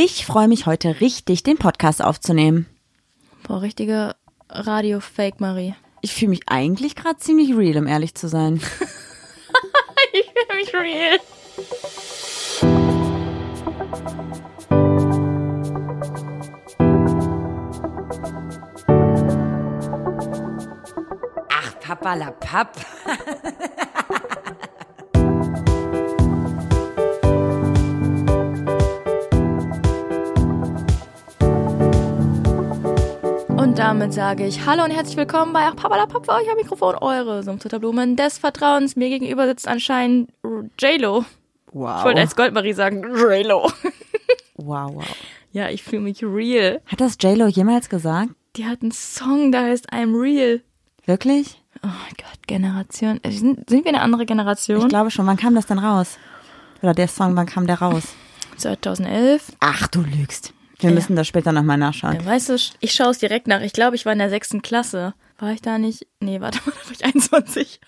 Ich freue mich heute richtig, den Podcast aufzunehmen. Boah, richtige Radio-Fake, Marie. Ich fühle mich eigentlich gerade ziemlich real, um ehrlich zu sein. ich fühle mich real. Ach, Papa la Papp. damit sage ich Hallo und herzlich willkommen bei Ach Papa Pap für euch am Mikrofon, eure Sumpfzitterblumen des Vertrauens. Mir gegenüber sitzt anscheinend J-Lo. Wow. Ich wollte als Goldmarie sagen, J-Lo. Wow, wow. Ja, ich fühle mich real. Hat das J-Lo jemals gesagt? Die hat einen Song, der heißt I'm Real. Wirklich? Oh mein Gott, Generation. Äh, Sind, sind wir eine andere Generation? Ich glaube schon. Wann kam das denn raus? Oder der Song, wann kam der raus? 2011. Ach, du lügst. Wir Ja. müssen das später nochmal nachschauen. Ja, weißt du, ich schaue es direkt nach. Ich glaube, ich war in der sechsten Klasse. War ich da nicht? Nee, warte mal, da war ich 21.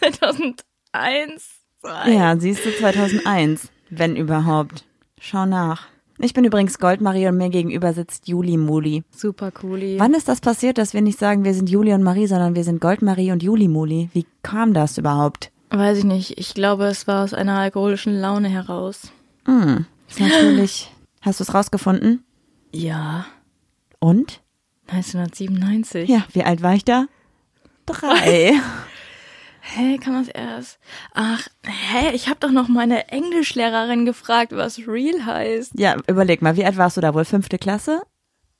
2001. zwei. Ja, siehst du 2001, wenn überhaupt. Schau nach. Ich bin übrigens Goldmarie und mir gegenüber sitzt Juli Muli. Super cooli. Wann ist das passiert, dass wir nicht sagen, wir sind Juli und Marie, sondern wir sind Goldmarie und Juli Muli? Wie kam das überhaupt? Weiß ich nicht. Ich glaube, es war aus einer alkoholischen Laune heraus. Hm, ist natürlich. Hast du es rausgefunden? Ja. Und? 1997. Ja, wie alt war ich da? Drei. Hä, kann das erst? Ach, hä, ich habe doch noch meine Englischlehrerin gefragt, was real heißt. ja, überleg mal, wie alt warst du da wohl? Fünfte Klasse?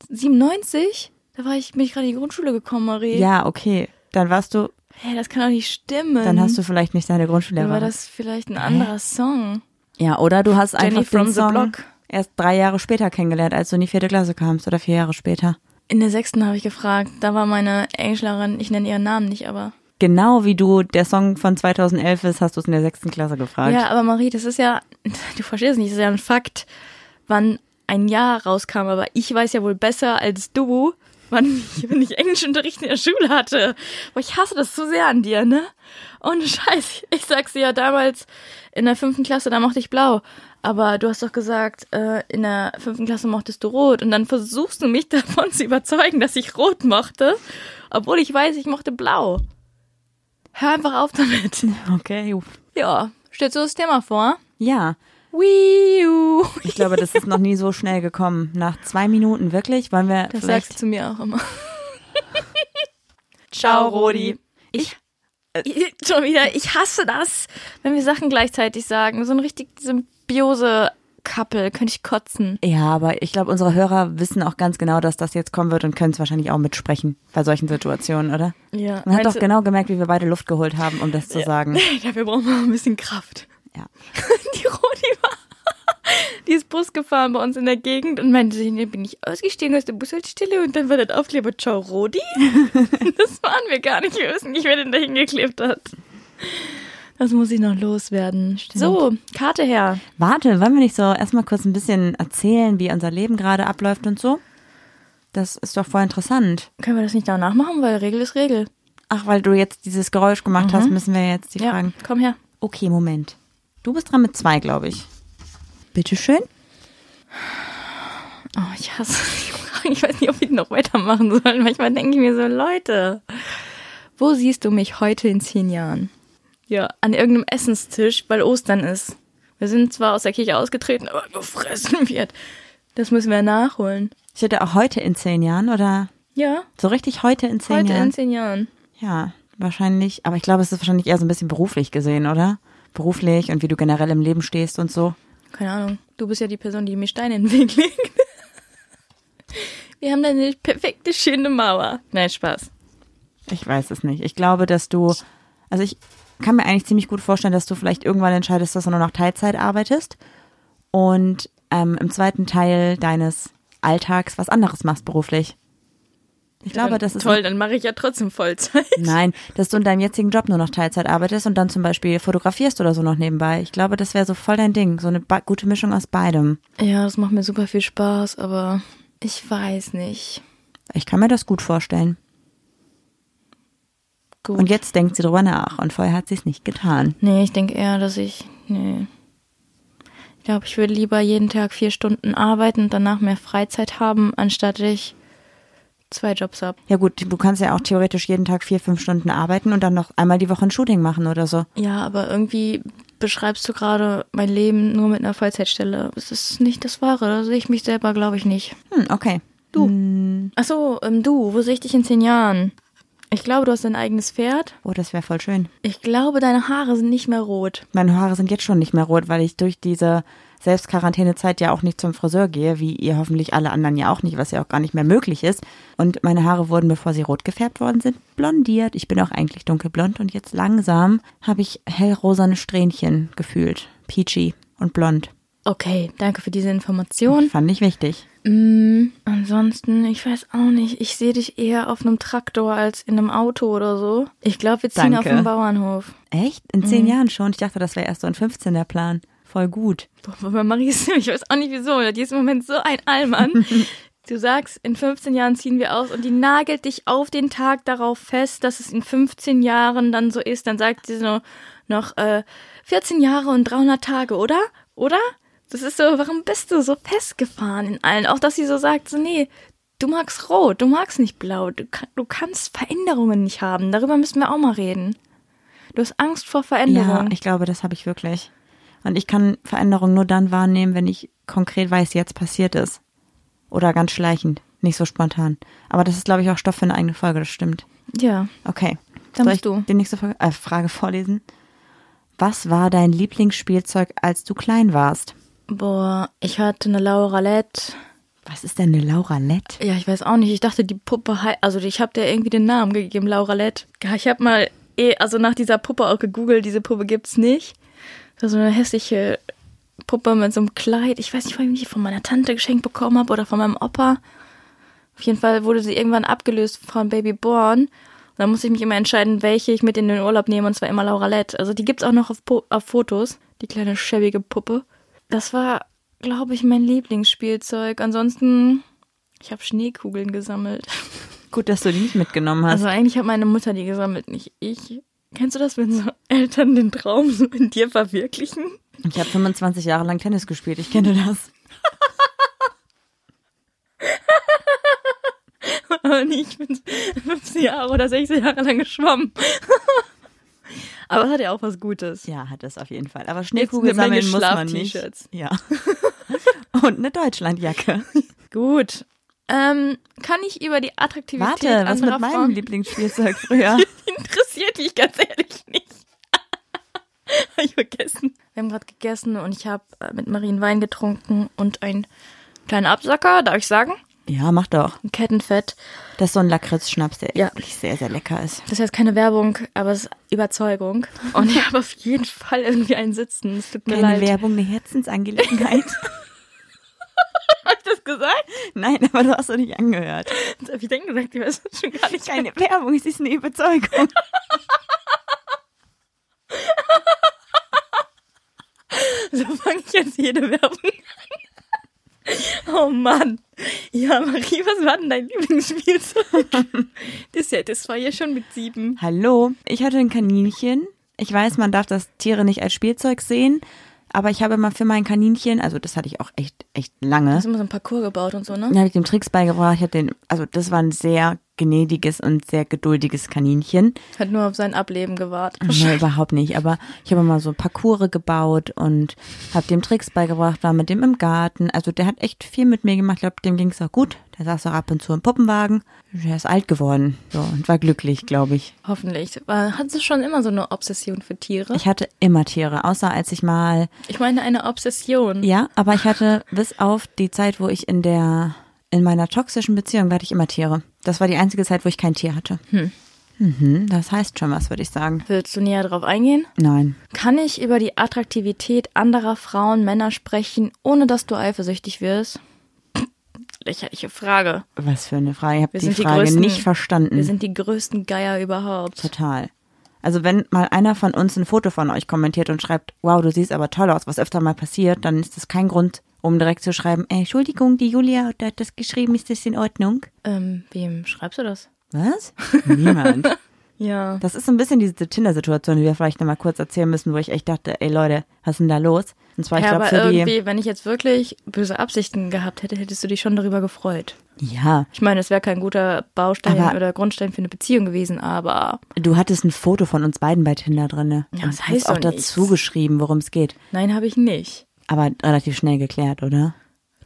97? Da war ich, bin ich gerade in die Grundschule gekommen, Marie. Ja, okay. Dann warst du, Hä, das kann doch nicht stimmen. dann hast du vielleicht nicht deine Dann Grundschullehrerin. war das vielleicht ein anderer Song. Ja, oder du hast Jenny einfach den Song erst drei Jahre später kennengelernt, als du in die vierte Klasse kamst oder vier Jahre später. In der sechsten habe ich gefragt. Da war meine Englischlehrerin, ich nenne ihren Namen nicht, aber. Genau wie du der Song von 2011 ist, hast du es in der sechsten Klasse gefragt. Ja, aber Marie, das ist ja, du verstehst nicht, das ist ja ein Fakt, wann ein Jahr rauskam, aber ich weiß ja wohl besser als du, wann ich, wenn ich Englischunterricht in der Schule hatte. Boah, ich hasse das so sehr an dir, ne? Ohne Scheiß. Ich sag's dir ja damals in der fünften Klasse, da mochte ich blau. Aber du hast doch gesagt, äh, in der fünften Klasse mochtest du rot. Und dann versuchst du mich davon zu überzeugen, dass ich rot mochte, obwohl ich weiß, ich mochte blau. Hör einfach auf damit. Okay. Ja, stellst du das Thema vor? Ja, Wii U. ich glaube, das ist noch nie so schnell gekommen. Nach zwei Minuten, wirklich? Wollen wir Das sagst du mir auch immer. Ciao, Rodi. Ich, schon wieder, ich hasse das, wenn wir Sachen gleichzeitig sagen. So ein richtig Symbiose-Couple, könnte ich kotzen. Ja, aber ich glaube, unsere Hörer wissen auch ganz genau, dass das jetzt kommen wird und können es wahrscheinlich auch mitsprechen bei solchen Situationen, oder? Ja. Man hat doch genau gemerkt, wie wir beide Luft geholt haben, um das zu sagen. Dafür brauchen wir ein bisschen Kraft. Ja. Die Rodi war, die ist Bus gefahren bei uns in der Gegend und meinte sich, nee, bin ich ausgestiegen aus der Bushaltestelle und dann war das Aufkleber Ciao Rodi. das waren wir gar nicht. Wir wissen nicht, wer den da hingeklebt hat. Das muss ich noch loswerden. So, Karte her. Warte, wollen wir nicht so erstmal kurz ein bisschen erzählen, wie unser Leben gerade abläuft und so? Das ist doch voll interessant. Können wir das nicht danach machen, weil Regel ist Regel. Ach, weil du jetzt dieses Geräusch gemacht hast, müssen wir jetzt die Ja, Fragen. komm her. Okay, Moment. Du bist dran mit zwei, glaube ich. Bitteschön. Oh, ich hasse die Fragen. Ich weiß nicht, ob die noch weitermachen sollen. Manchmal denke ich mir so, Leute, wo siehst du mich heute in zehn Jahren? Ja, an irgendeinem Essenstisch, weil Ostern ist. Wir sind zwar aus der Kirche ausgetreten, aber gefressen wird. Das müssen wir nachholen. Ich hätte auch heute in zehn Jahren oder Ja, so richtig heute in zehn heute Jahren. in zehn Jahren. Ja, wahrscheinlich. Aber ich glaube, es ist wahrscheinlich eher so ein bisschen beruflich gesehen, oder? Beruflich und wie du generell im Leben stehst und so. Keine Ahnung. Du bist ja die Person, die mir Steine in den Weg legt. Wir haben da eine perfekte, schöne Mauer. Nein, Spaß. Ich weiß es nicht. Ich glaube, dass du, also ich kann mir eigentlich ziemlich gut vorstellen, dass du vielleicht irgendwann entscheidest, dass du nur noch Teilzeit arbeitest und ähm, im zweiten Teil deines Alltags was anderes machst beruflich. Ich glaube, das ist Toll, dann mache ich ja trotzdem Vollzeit. Nein, dass du in deinem jetzigen Job nur noch Teilzeit arbeitest und dann zum Beispiel fotografierst oder so noch nebenbei. Ich glaube, das wäre so voll dein Ding. So eine gute Mischung aus beidem. Ja, das macht mir super viel Spaß, aber ich weiß nicht. Ich kann mir das gut vorstellen. Gut. Und jetzt denkt sie drüber nach und vorher hat sie es nicht getan. Nee, ich denke eher, dass ich. Nee. Ich glaube, ich würde lieber jeden Tag vier Stunden arbeiten und danach mehr Freizeit haben, anstatt ich zwei Jobs habe. Ja gut, du kannst ja auch theoretisch jeden Tag vier, fünf Stunden arbeiten und dann noch einmal die Woche ein Shooting machen oder so. Ja, aber irgendwie beschreibst du gerade mein Leben nur mit einer Vollzeitstelle. Das ist nicht das Wahre. Da sehe ich mich selber, glaube ich, nicht. Hm, okay. Du. Ach so, ähm, du, wo sehe ich dich in zehn Jahren? Ich glaube, du hast dein eigenes Pferd. Oh, das wäre voll schön. Ich glaube, deine Haare sind nicht mehr rot. Meine Haare sind jetzt schon nicht mehr rot, weil ich durch diese Selbstquarantänezeit ja auch nicht zum Friseur gehe, wie ihr hoffentlich alle anderen ja auch nicht, was ja auch gar nicht mehr möglich ist. Und meine Haare wurden, bevor sie rot gefärbt worden sind, blondiert. Ich bin auch eigentlich dunkelblond und jetzt langsam habe ich hellrosane Strähnchen gefühlt. Peachy und blond. Okay, danke für diese Information. Fand ich wichtig. Mm, ansonsten, ich weiß auch nicht. Ich sehe dich eher auf einem Traktor als in einem Auto oder so. Ich glaube, wir ziehen Danke. auf dem Bauernhof. Echt? In zehn Jahren schon? Ich dachte, das wäre erst so in 15 der Plan. Voll gut. Boah, bei Marie ist, ich weiß auch nicht wieso, die ist im Moment so ein Allmann. Du sagst, in 15 Jahren ziehen wir aus und die nagelt dich auf den Tag darauf fest, dass es in 15 Jahren dann so ist. Dann sagt sie so noch äh, 14 Jahre und 300 Tage, oder? Oder? Das ist so, warum bist du so festgefahren in allen? Auch, dass sie so sagt, so, nee, du magst rot, du magst nicht blau, du, du kannst Veränderungen nicht haben. Darüber müssen wir auch mal reden. Du hast Angst vor Ja, Veränderungen. ich glaube, das habe ich wirklich. Und ich kann Veränderungen nur dann wahrnehmen, wenn ich konkret weiß, jetzt passiert es. Oder ganz schleichend, nicht so spontan. Aber das ist, glaube ich, auch Stoff für eine eigene Folge, das stimmt. ja. Okay. Dann Soll ich du. die nächste Frage, äh, Frage vorlesen? Was war dein Lieblingsspielzeug, als du klein warst? Boah, ich hatte eine Lauralette. Was ist denn eine Lauralette? Ja, ich weiß auch nicht. Ich dachte, die Puppe, hei- also ich habe der irgendwie den Namen gegeben, Lauralette. Ich habe mal, eh, also nach dieser Puppe auch gegoogelt. Diese Puppe gibt's nicht. So eine hässliche Puppe mit so einem Kleid. Ich weiß nicht, ob ich die von meiner Tante geschenkt bekommen habe oder von meinem Opa. Auf jeden Fall wurde sie irgendwann abgelöst von Baby Born. Und dann musste ich mich immer entscheiden, welche ich mit in den Urlaub nehme. Und zwar immer Lauralette. Also die gibt's auch noch auf, po auf Fotos. Die kleine schäbige Puppe. Das war, glaube ich, mein Lieblingsspielzeug. Ansonsten, ich habe Schneekugeln gesammelt. Gut, dass du die nicht mitgenommen hast. Also eigentlich hat meine Mutter die gesammelt, nicht ich. Kennst du das, wenn so Eltern den Traum so in dir verwirklichen? ich habe 25 Jahre lang Tennis gespielt, ich kenne das. Aber nicht, ich bin 15 Jahre oder 16 Jahre lang geschwommen. Aber es hat ja auch was Gutes. Ja, hat es auf jeden Fall. Aber Schneekugel sammeln muss man nicht. Ja. Und eine Deutschlandjacke. Gut. Ähm, kann ich über die Attraktivität Warte, was mit meinem Frauen Lieblingsspielzeug früher? interessiert mich ganz ehrlich nicht. Hab ich vergessen. Wir haben gerade gegessen und ich habe äh, mit Marien Wein getrunken und einen kleinen Absacker, darf ich sagen? Ja, mach doch. Ein Kettenfett. Das ist so ein Lakritz-Schnaps, der Ja. wirklich sehr, sehr lecker ist. Das ist jetzt keine Werbung, aber es ist Überzeugung. Und ich habe auf jeden Fall irgendwie einen Sitzen. Es tut mir Keine leid. Werbung, eine Herzensangelegenheit. Hab ich das gesagt? Nein, aber du hast doch nicht angehört. Das hab ich denn gesagt? Ich weiß schon gar nicht. Keine Werbung, es ist eine Überzeugung. So fange ich jetzt jede Werbung an. Oh Mann. Ja, Marie, was war denn dein Lieblingsspielzeug? das, ja, das war ja schon mit sieben. Hallo, ich hatte ein Kaninchen. Ich weiß, man darf das Tiere nicht als Spielzeug sehen, aber ich habe mal für mein Kaninchen, also das hatte ich auch echt, echt lange, Hast du immer so ein Parcours gebaut und so, ne? Da habe ich dem Tricks beigebracht. Ich habe den, also das war ein sehr gnädiges und sehr geduldiges Kaninchen. Hat nur auf sein Ableben gewartet. Nee, überhaupt nicht. Aber ich habe mal so Parcours gebaut und habe dem Tricks beigebracht, war mit dem im Garten. Also der hat echt viel mit mir gemacht. Ich glaube, dem ging es auch gut. Der saß auch ab und zu im Puppenwagen. Der ist alt geworden. So, und war glücklich, glaube ich. Hoffentlich. Hattest du schon immer so eine Obsession für Tiere? Ich hatte immer Tiere, außer als ich mal, Ich meine eine Obsession. ja, aber ich hatte bis auf die Zeit, wo ich in der, in meiner toxischen Beziehung, hatte ich immer Tiere. Das war die einzige Zeit, wo ich kein Tier hatte. Mhm, das heißt schon was, würde ich sagen. Willst du näher drauf eingehen? Nein. Kann ich über die Attraktivität anderer Frauen, Männer sprechen, ohne dass du eifersüchtig wirst? Lächerliche Frage. Was für eine Frage. Ich habe die sind die Frage größten- nicht verstanden. Wir sind die größten Geier überhaupt. Total. Also wenn mal einer von uns ein Foto von euch kommentiert und schreibt, wow, du siehst aber toll aus, was öfter mal passiert, dann ist das kein Grund, um direkt zu schreiben, ey, Entschuldigung, die Julia hat das geschrieben, ist das in Ordnung? Ähm, wem schreibst du das? Was? Niemand. Ja. Das ist so ein bisschen diese Tinder-Situation, die wir vielleicht nochmal kurz erzählen müssen, wo ich echt dachte, ey Leute, was ist denn da los? Und zwar, ich ja, glaube, aber für die. irgendwie, wenn ich jetzt wirklich böse Absichten gehabt hätte, hättest du dich schon darüber gefreut. Ja, Ich meine, es wäre kein guter Baustein Aber- oder Grundstein für eine Beziehung gewesen, aber du hattest ein Foto von uns beiden bei Tinder drinne. Ja, und das hast heißt auch doch nichts. dazu geschrieben, worum es geht. nein, habe ich nicht. Aber relativ schnell geklärt, oder?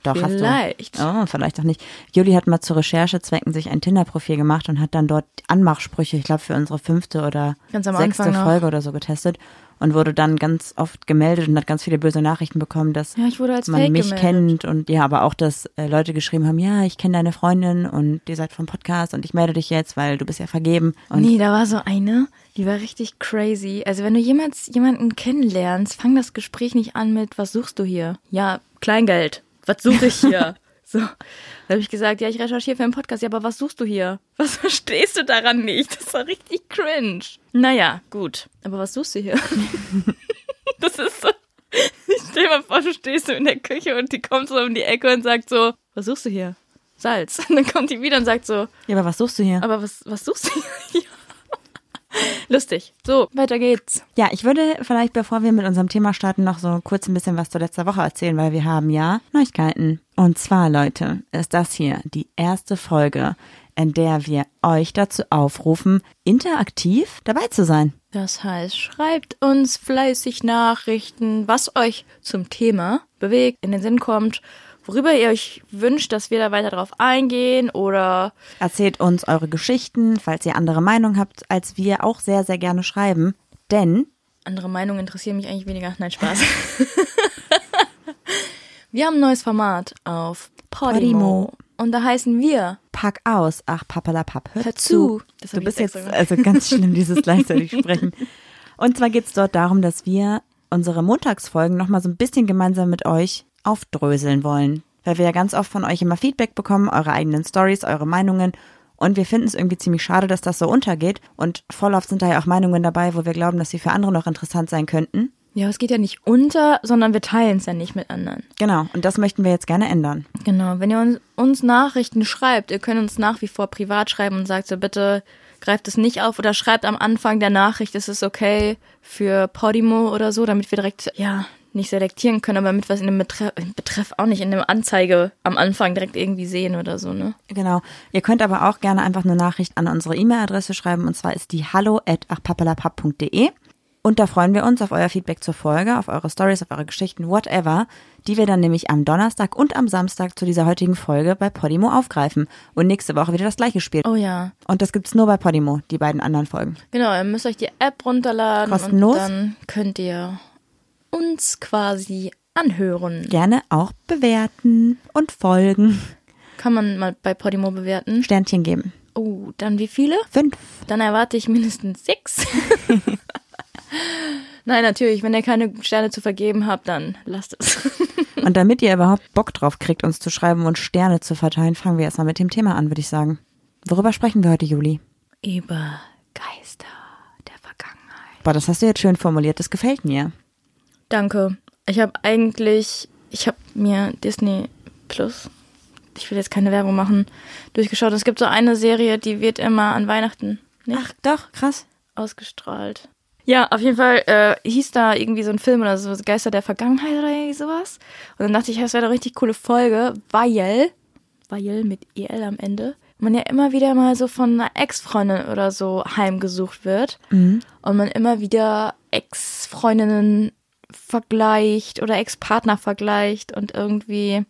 Doch, Vielleicht. hast du. Oh, vielleicht auch nicht. Juli hat mal zu Recherchezwecken sich ein Tinder-Profil gemacht und hat dann dort Anmachsprüche, ich glaube, für unsere fünfte oder sechste. Folge oder so getestet und wurde dann ganz oft gemeldet und hat ganz viele böse Nachrichten bekommen, dass Ja, ich wurde als man Fake mich gemeldet. kennt und ja, aber auch, dass äh, Leute geschrieben haben, ja, ich kenne deine Freundin und ihr seid vom Podcast und ich melde dich jetzt, weil du bist ja vergeben. Und Nee, da war so eine, die war richtig crazy. Also wenn du jemals jemanden kennenlernst, fang das Gespräch nicht an mit, was suchst du hier? Ja, Kleingeld. Was suche ich hier? so. Da habe ich gesagt, ja, ich recherchiere für einen Podcast. Ja, aber was suchst du hier? Was verstehst du daran nicht? Das war richtig cringe. Naja, gut. Aber was suchst du hier? das ist so. Ich stell mal vor, du stehst so in der Küche und die kommt so um die Ecke und sagt so, was suchst du hier? Salz. Und dann kommt die wieder und sagt so, ja, aber was suchst du hier? aber was, was suchst du hier? Lustig. So, weiter geht's. Ja, ich würde vielleicht, bevor wir mit unserem Thema starten, noch so kurz ein bisschen was zu letzter Woche erzählen, weil wir haben ja Neuigkeiten. Und zwar, Leute, ist das hier die erste Folge, in der wir euch dazu aufrufen, interaktiv dabei zu sein. Das heißt, schreibt uns fleißig Nachrichten, was euch zum Thema bewegt, in den Sinn kommt, worüber ihr euch wünscht, dass wir da weiter drauf eingehen oder Erzählt uns eure Geschichten, falls ihr andere Meinung habt, als wir auch sehr, sehr gerne schreiben. Denn andere Meinungen interessieren mich eigentlich weniger. Nein, Spaß. wir haben ein neues Format auf Podimo. Podimo. Und da heißen wir pack aus, ach Papalapap, hör, Hör zu. zu. Das du bist jetzt extra also ganz schlimm, dieses gleichzeitig sprechen. Und zwar geht es dort darum, dass wir unsere Montagsfolgen nochmal so ein bisschen gemeinsam mit euch aufdröseln wollen. Weil wir ja ganz oft von euch immer Feedback bekommen, eure eigenen Stories, eure Meinungen. Und wir finden es irgendwie ziemlich schade, dass das so untergeht. Und voll oft sind da ja auch Meinungen dabei, wo wir glauben, dass sie für andere noch interessant sein könnten. Ja, es geht ja nicht unter, sondern wir teilen es ja nicht mit anderen. Genau, und das möchten wir jetzt gerne ändern. Genau, wenn ihr uns, uns Nachrichten schreibt, ihr könnt uns nach wie vor privat schreiben und sagt so, bitte greift es nicht auf oder schreibt am Anfang der Nachricht, ist es okay für Podimo oder so, damit wir direkt, ja, nicht selektieren können, aber mit was in dem Betreff, Betreff auch nicht, in dem Anzeige am Anfang direkt irgendwie sehen oder so, ne? Genau. Ihr könnt aber auch gerne einfach eine Nachricht an unsere E-Mail-Adresse schreiben und zwar ist die hallo at achpapalapap.de. Und da freuen wir uns auf euer Feedback zur Folge, auf eure Stories, auf eure Geschichten, whatever, die wir dann nämlich am Donnerstag und am Samstag zu dieser heutigen Folge bei Podimo aufgreifen und nächste Woche wieder das gleiche Spiel. Oh ja. Und das gibt's nur bei Podimo, die beiden anderen Folgen. Genau, ihr müsst euch die App runterladen Kostenlos. und dann könnt ihr uns quasi anhören. Gerne auch bewerten und folgen. Kann man mal bei Podimo bewerten. Sternchen geben. Oh, dann wie viele? Fünf. Dann erwarte ich mindestens sechs. Nein, natürlich, wenn ihr keine Sterne zu vergeben habt, dann lasst es. Und damit ihr überhaupt Bock drauf kriegt, uns zu schreiben und Sterne zu verteilen, fangen wir erstmal mit dem Thema an, würde ich sagen. Worüber sprechen wir heute, Juli? Über Geister der Vergangenheit. Boah, das hast du jetzt schön formuliert, das gefällt mir. Danke. Ich habe eigentlich, ich habe mir Disney Plus, ich will jetzt keine Werbung machen, durchgeschaut. Es gibt so eine Serie, die wird immer an Weihnachten nicht Ach, doch, krass. ausgestrahlt. Ja, auf jeden Fall äh, hieß da irgendwie so ein Film oder so, Geister der Vergangenheit oder irgendwie sowas. Und dann dachte ich, das wäre eine richtig coole Folge, weil, weil mit EL am Ende, man ja immer wieder mal so von einer Ex-Freundin oder so heimgesucht wird. Und man immer wieder Ex-Freundinnen vergleicht oder Ex-Partner vergleicht und irgendwie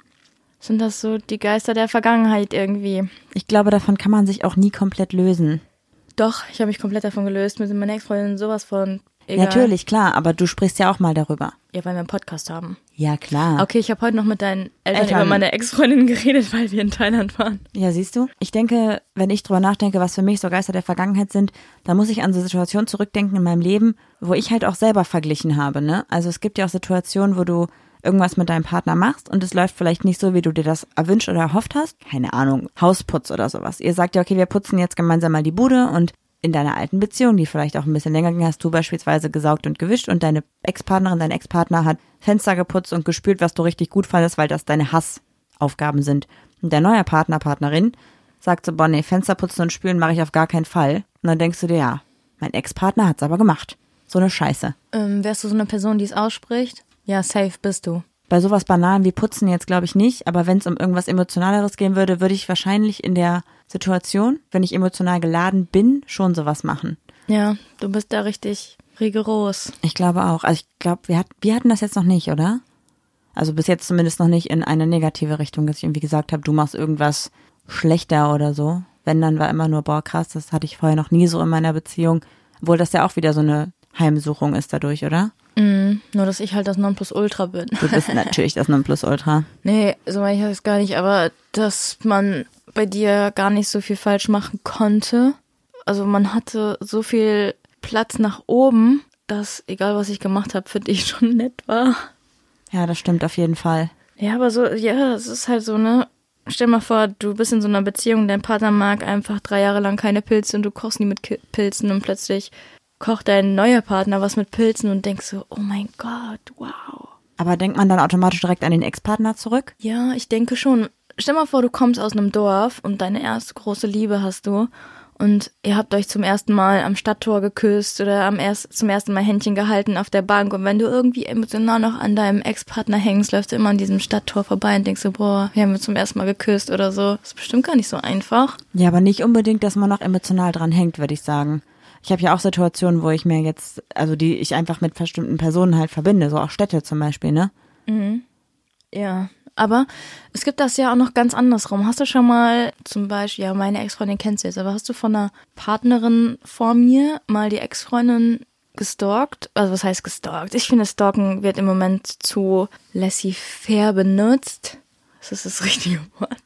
sind das so die Geister der Vergangenheit irgendwie. Ich glaube, davon kann man sich auch nie komplett lösen. Doch, ich habe mich komplett davon gelöst. Mir sind meine Ex-Freundinnen sowas von egal. Natürlich, klar, aber du sprichst ja auch mal darüber. Ja, weil wir einen Podcast haben. Ja, klar. Okay, ich habe heute noch mit deinen Eltern, Eltern. über meine Ex-Freundin geredet, weil wir in Thailand waren. Ja, siehst du? Ich denke, wenn ich drüber nachdenke, was für mich so Geister der Vergangenheit sind, dann muss ich an so Situationen zurückdenken in meinem Leben, wo ich halt auch selber verglichen habe, ne? Also es gibt ja auch Situationen, wo du irgendwas mit deinem Partner machst und es läuft vielleicht nicht so, wie du dir das erwünscht oder erhofft hast. Keine Ahnung, Hausputz oder sowas. Ihr sagt ja, okay, wir putzen jetzt gemeinsam mal die Bude und in deiner alten Beziehung, die vielleicht auch ein bisschen länger ging, hast du beispielsweise gesaugt und gewischt und deine Ex-Partnerin, dein Ex-Partner hat Fenster geputzt und gespült, was du richtig gut fandest, weil das deine Hassaufgaben sind. Und der neue Partner, Partnerin sagt so, boah, nee, Fenster putzen und spülen mache ich auf gar keinen Fall. Und dann denkst du dir, ja, Mein Ex-Partner hat's aber gemacht. So eine Scheiße. Ähm, wärst du so eine Person, die es ausspricht? Ja, safe bist du. Bei sowas Banalen wie Putzen jetzt glaube ich nicht, aber wenn es um irgendwas Emotionaleres gehen würde, würde ich wahrscheinlich in der Situation, wenn ich emotional geladen bin, schon sowas machen. Ja, du bist da richtig rigoros. Ich glaube auch. Also ich glaube, wir, hat, wir hatten das jetzt noch nicht, oder? Also bis jetzt zumindest noch nicht in eine negative Richtung, dass ich irgendwie gesagt habe, du machst irgendwas schlechter oder so. Wenn, dann war immer nur, boah, krass, das hatte ich vorher noch nie so in meiner Beziehung. Obwohl das ja auch wieder so eine Heimsuchung ist dadurch, oder? Mm, nur, dass ich halt das Nonplusultra bin. Du bist natürlich das Nonplusultra. Nee, so meine ich das gar nicht, aber dass man bei dir gar nicht so viel falsch machen konnte. Also man hatte so viel Platz nach oben, dass egal was ich gemacht habe, für dich schon nett war. Ja, das stimmt auf jeden Fall. Ja, aber so, ja, es ist halt so, ne? Stell mal vor, du bist in so einer Beziehung, dein Partner mag einfach drei Jahre lang keine Pilze und du kochst nie mit Pilzen und plötzlich kocht dein neuer Partner was mit Pilzen und denkst so, oh mein Gott, wow. Aber denkt man dann automatisch direkt an den Ex-Partner zurück? Ja, ich denke schon. Stell mal vor, du kommst aus einem Dorf und deine erste große Liebe hast du und ihr habt euch zum ersten Mal am Stadttor geküsst oder am erst, zum ersten Mal Händchen gehalten auf der Bank und wenn du irgendwie emotional noch an deinem Ex-Partner hängst, läufst du immer an diesem Stadttor vorbei und denkst so, boah, wir haben uns zum ersten Mal geküsst oder so. Das ist bestimmt gar nicht so einfach. Ja, aber nicht unbedingt, dass man noch emotional dran hängt, würde ich sagen. Ich habe ja auch Situationen, wo ich mir jetzt, also die ich einfach mit bestimmten Personen halt verbinde, so auch Städte zum Beispiel, ne? Ja, aber es gibt das ja auch noch ganz andersrum. Hast du schon mal zum Beispiel, ja, meine Ex-Freundin kennst du jetzt, aber hast du von einer Partnerin vor mir mal die Ex-Freundin gestalkt? Also was heißt gestalkt? Ich finde, stalken wird im Moment zu laissez-faire benutzt. Das ist das richtige Wort.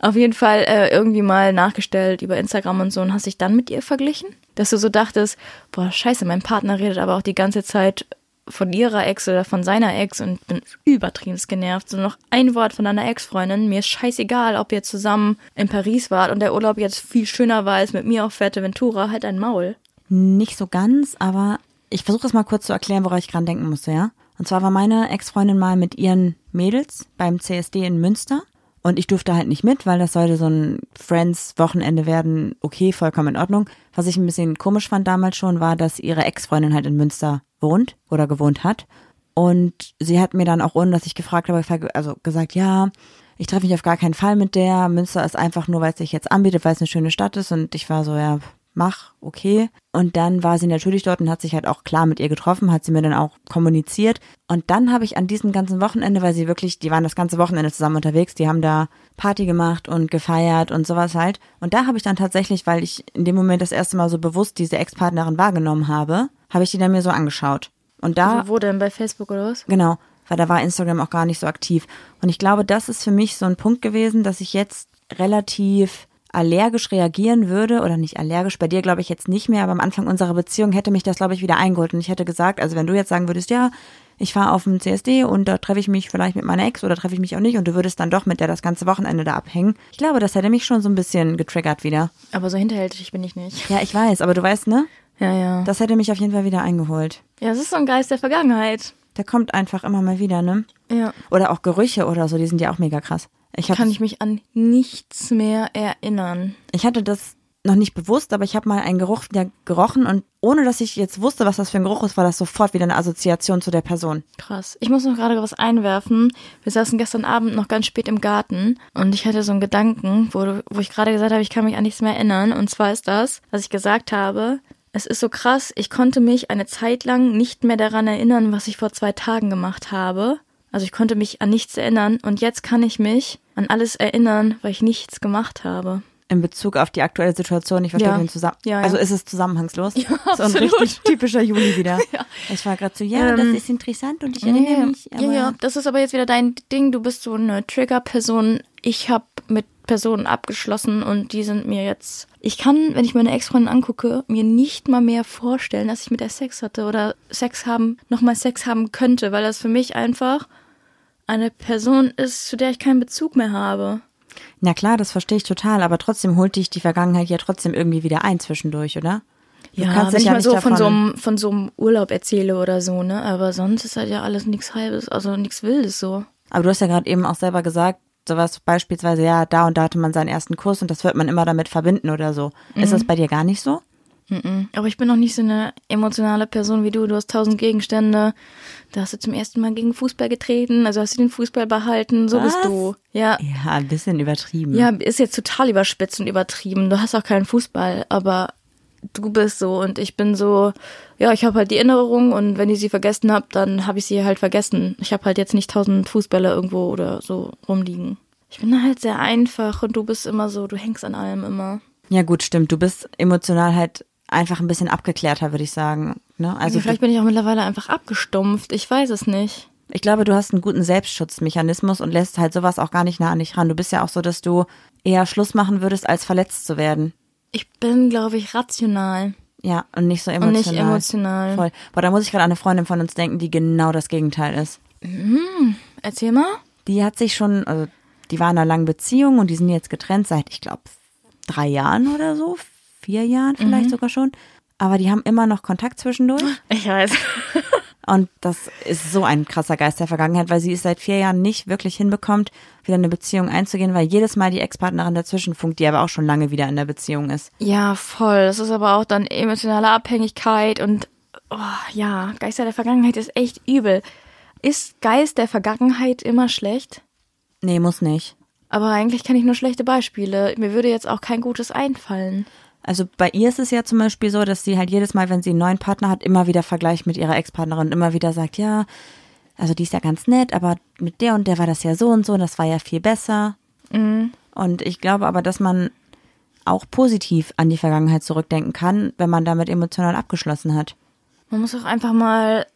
Auf jeden Fall äh, irgendwie mal nachgestellt über Instagram und so und hast dich dann mit ihr verglichen? Dass du so dachtest, boah, scheiße, mein Partner redet aber auch die ganze Zeit von ihrer Ex oder von seiner Ex und bin übertrieben genervt. So noch ein Wort von deiner Ex-Freundin. Mir ist scheißegal, ob ihr zusammen in Paris wart und der Urlaub jetzt viel schöner war als mit mir auf Fuerteventura. Halt ein Maul. Nicht so ganz, aber ich versuche es mal kurz zu erklären, woran ich gerade denken musste, ja? Und zwar war meine Ex-Freundin mal mit ihren Mädels beim CSD in Münster und ich durfte halt nicht mit, weil das sollte so ein Friends-Wochenende werden. Okay, vollkommen in Ordnung. Was ich ein bisschen komisch fand damals schon, war, dass ihre Ex-Freundin halt in Münster wohnt oder gewohnt hat. Und sie hat mir dann auch, ohne dass ich gefragt habe, also gesagt, ja, ich treffe mich auf gar keinen Fall mit der. Münster ist einfach nur, weil es sich jetzt anbietet, weil es eine schöne Stadt ist. Und ich war so, ja, mach, okay. Und dann war sie natürlich dort und hat sich halt auch klar mit ihr getroffen, hat sie mir dann auch kommuniziert. Und dann habe ich an diesem ganzen Wochenende, weil sie wirklich, die waren das ganze Wochenende zusammen unterwegs, die haben da Party gemacht und gefeiert und sowas halt. Und da habe ich dann tatsächlich, weil ich in dem Moment das erste Mal so bewusst diese Ex-Partnerin wahrgenommen habe, habe ich die dann mir so angeschaut. Und da. Also wo denn? Bei Facebook oder was? Genau, weil da war Instagram auch gar nicht so aktiv. Und ich glaube, das ist für mich so ein Punkt gewesen, dass ich jetzt relativ allergisch reagieren würde, oder nicht allergisch, bei dir glaube ich jetzt nicht mehr, aber am Anfang unserer Beziehung hätte mich das, glaube ich, wieder eingeholt. Und ich hätte gesagt, also wenn du jetzt sagen würdest, ja, ich fahre auf dem CSD und da treffe ich mich vielleicht mit meiner Ex oder treffe ich mich auch nicht und du würdest dann doch mit der das ganze Wochenende da abhängen. Ich glaube, das hätte mich schon so ein bisschen getriggert wieder. Aber so hinterhältig bin ich nicht. Ja, ich weiß, aber du weißt, ne? Ja, ja. Das hätte mich auf jeden Fall wieder eingeholt. Ja, es ist so ein Geist der Vergangenheit. Der kommt einfach immer mal wieder, ne? Ja. Oder auch Gerüche oder so, die sind ja auch mega krass. Ich, Kann ich mich an nichts mehr erinnern. ich hatte das noch nicht bewusst, aber ich habe mal einen Geruch wieder gerochen und ohne dass ich jetzt wusste, was das für ein Geruch ist, war das sofort wieder eine Assoziation zu der Person. Krass. Ich muss noch gerade was einwerfen. Wir saßen gestern Abend noch ganz spät im Garten und ich hatte so einen Gedanken, wo, wo ich gerade gesagt habe, ich kann mich an nichts mehr erinnern. Und zwar ist das, was ich gesagt habe. Es ist so krass, ich konnte mich eine Zeit lang nicht mehr daran erinnern, was ich vor zwei Tagen gemacht habe. Also ich konnte mich an nichts erinnern und jetzt kann ich mich an alles erinnern, weil ich nichts gemacht habe. In Bezug auf die aktuelle Situation, ich verstehe Ja. den zusammen. Ja, ja. Also ist es zusammenhangslos? Ja, so ein richtig typischer Juli wieder. Ich war gerade so, ja, das Ähm, ist interessant und ich erinnere mich. ja, Aber ja, das ist aber jetzt wieder dein Ding. Du bist so eine Trigger-Person. Ich habe mit Personen abgeschlossen und die sind mir jetzt. Ich kann, wenn ich meine Ex-Freundin angucke, mir nicht mal mehr vorstellen, dass ich mit der Sex hatte oder Sex haben, nochmal Sex haben könnte, weil das für mich einfach eine Person ist, zu der ich keinen Bezug mehr habe. Na klar, das verstehe ich total, aber trotzdem holt dich die Vergangenheit ja trotzdem irgendwie wieder ein zwischendurch, oder? Du Ja, kannst wenn ich ja mal so von so, einem, von so einem Urlaub erzähle oder so, ne? Aber sonst ist halt ja alles nichts Halbes, also nichts Wildes so. Aber du hast ja gerade eben auch selber gesagt, sowas beispielsweise, ja, da und da hatte man seinen ersten Kurs und das wird man immer damit verbinden oder so. Ist Mhm. das bei dir gar nicht so? Aber ich bin noch nicht so eine emotionale Person wie du. Du hast tausend Gegenstände. Da hast du zum ersten Mal gegen Fußball getreten. Also hast du den Fußball behalten. So Was? bist du. Ja. Ja, ein bisschen übertrieben. Ja, ist jetzt total überspitzt und übertrieben. Du hast auch keinen Fußball, aber du bist so und ich bin so, ja, ich habe halt die Erinnerung und wenn ich sie vergessen habe, dann habe ich sie halt vergessen. Ich habe halt jetzt nicht tausend Fußbälle irgendwo oder so rumliegen. Ich bin halt sehr einfach und du bist immer so, du hängst an allem immer. Ja, gut, stimmt. Du bist emotional halt einfach ein bisschen abgeklärter, würde ich sagen. Ne? Also Also vielleicht bin ich auch mittlerweile einfach abgestumpft. Ich weiß es nicht. ich glaube, du hast einen guten Selbstschutzmechanismus und lässt halt sowas auch gar nicht nah an dich ran. Du bist ja auch so, dass du eher Schluss machen würdest, als verletzt zu werden. Ich bin, glaube ich, rational Ja, und nicht so und emotional. nicht emotional. Voll. Boah, da muss ich gerade an eine Freundin von uns denken, die genau das Gegenteil ist. Erzähl mal. Die hat sich schon, also die war in einer langen Beziehung und die sind jetzt getrennt seit, ich glaube, drei Jahren oder so, vier Jahren vielleicht Mhm. sogar schon. Aber die haben immer noch Kontakt zwischendurch. Ich weiß. Und das ist so ein krasser Geist der Vergangenheit, weil sie es seit vier Jahren nicht wirklich hinbekommt, wieder eine Beziehung einzugehen, weil jedes Mal die Ex-Partnerin dazwischen funkt, die aber auch schon lange wieder in der Beziehung ist. Ja, voll. Das ist aber auch dann emotionale Abhängigkeit und oh, ja, Geister der Vergangenheit ist echt übel. Ist Geist der Vergangenheit immer schlecht? Nee, muss nicht. Aber eigentlich kenne ich nur schlechte Beispiele. Mir würde jetzt auch kein gutes einfallen. Also bei ihr ist es ja zum Beispiel so, dass sie halt jedes Mal, wenn sie einen neuen Partner hat, immer wieder vergleicht mit ihrer Ex-Partnerin und immer wieder sagt, ja, also die ist ja ganz nett, aber mit der und der war das ja so und so und das war ja viel besser. Und ich glaube aber, dass man auch positiv an die Vergangenheit zurückdenken kann, wenn man damit emotional abgeschlossen hat. Man muss auch einfach mal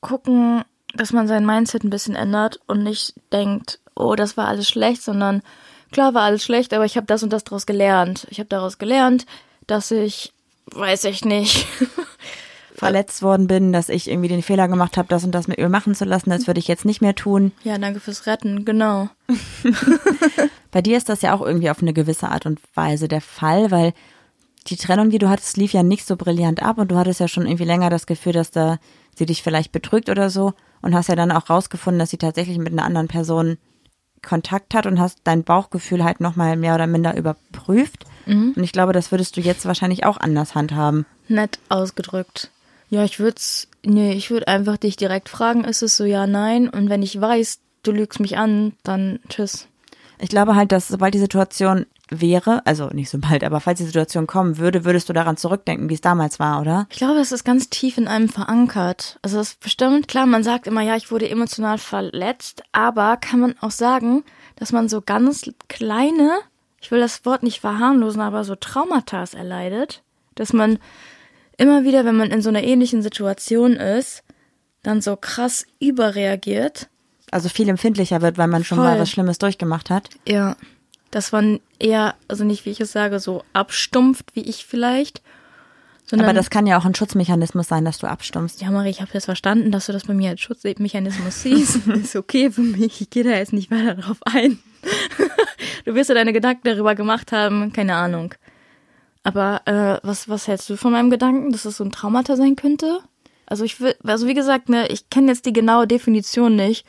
gucken, dass man sein Mindset ein bisschen ändert und nicht denkt, oh, das war alles schlecht, sondern klar war alles schlecht, aber ich habe das und das daraus gelernt. Ich habe daraus gelernt, dass ich, weiß ich nicht, verletzt worden bin, dass ich irgendwie den Fehler gemacht habe, das und das mit ihr machen zu lassen, das würde ich jetzt nicht mehr tun. ja, danke fürs Retten, genau. Bei dir ist das ja auch irgendwie auf eine gewisse Art und Weise der Fall, weil die Trennung, die du hattest, lief ja nicht so brillant ab und du hattest ja schon irgendwie länger das Gefühl, dass da sie dich vielleicht betrügt oder so und hast ja dann auch rausgefunden, dass sie tatsächlich mit einer anderen Person Kontakt hat und hast dein Bauchgefühl halt nochmal mehr oder minder überprüft. Und ich glaube, das würdest du jetzt wahrscheinlich auch anders handhaben. Nett ausgedrückt. Ja, ich würde nee, ich würde einfach dich direkt fragen, ist es so ja, nein? Und wenn ich weiß, du lügst mich an, dann tschüss. Ich glaube halt, dass sobald die Situation wäre, also nicht sobald, aber falls die Situation kommen würde, würdest du daran zurückdenken, wie es damals war, oder? Ich glaube, es ist ganz tief in einem verankert. Also es ist bestimmt, klar, man sagt immer, ja, ich wurde emotional verletzt, aber kann man auch sagen, dass man so ganz kleine, ich will das Wort nicht verharmlosen, aber so Traumata erleidet, dass man immer wieder, wenn man in so einer ähnlichen Situation ist, dann so krass überreagiert. Also viel empfindlicher wird, weil man schon Voll. mal was Schlimmes durchgemacht hat. Ja. Dass man eher, also nicht wie ich es sage, so abstumpft, wie ich vielleicht, Aber das kann ja auch ein Schutzmechanismus sein, dass du abstummst. Ja, Marie, ich habe jetzt verstanden, dass du das bei mir als Schutzmechanismus siehst. ist okay für mich. Ich gehe da jetzt nicht weiter drauf ein. du wirst ja deine Gedanken darüber gemacht haben, keine Ahnung. Aber äh, was, was hältst du von meinem Gedanken, dass es so ein Traumata sein könnte? Also ich will, also wie gesagt, ne, ich kenne jetzt die genaue Definition nicht.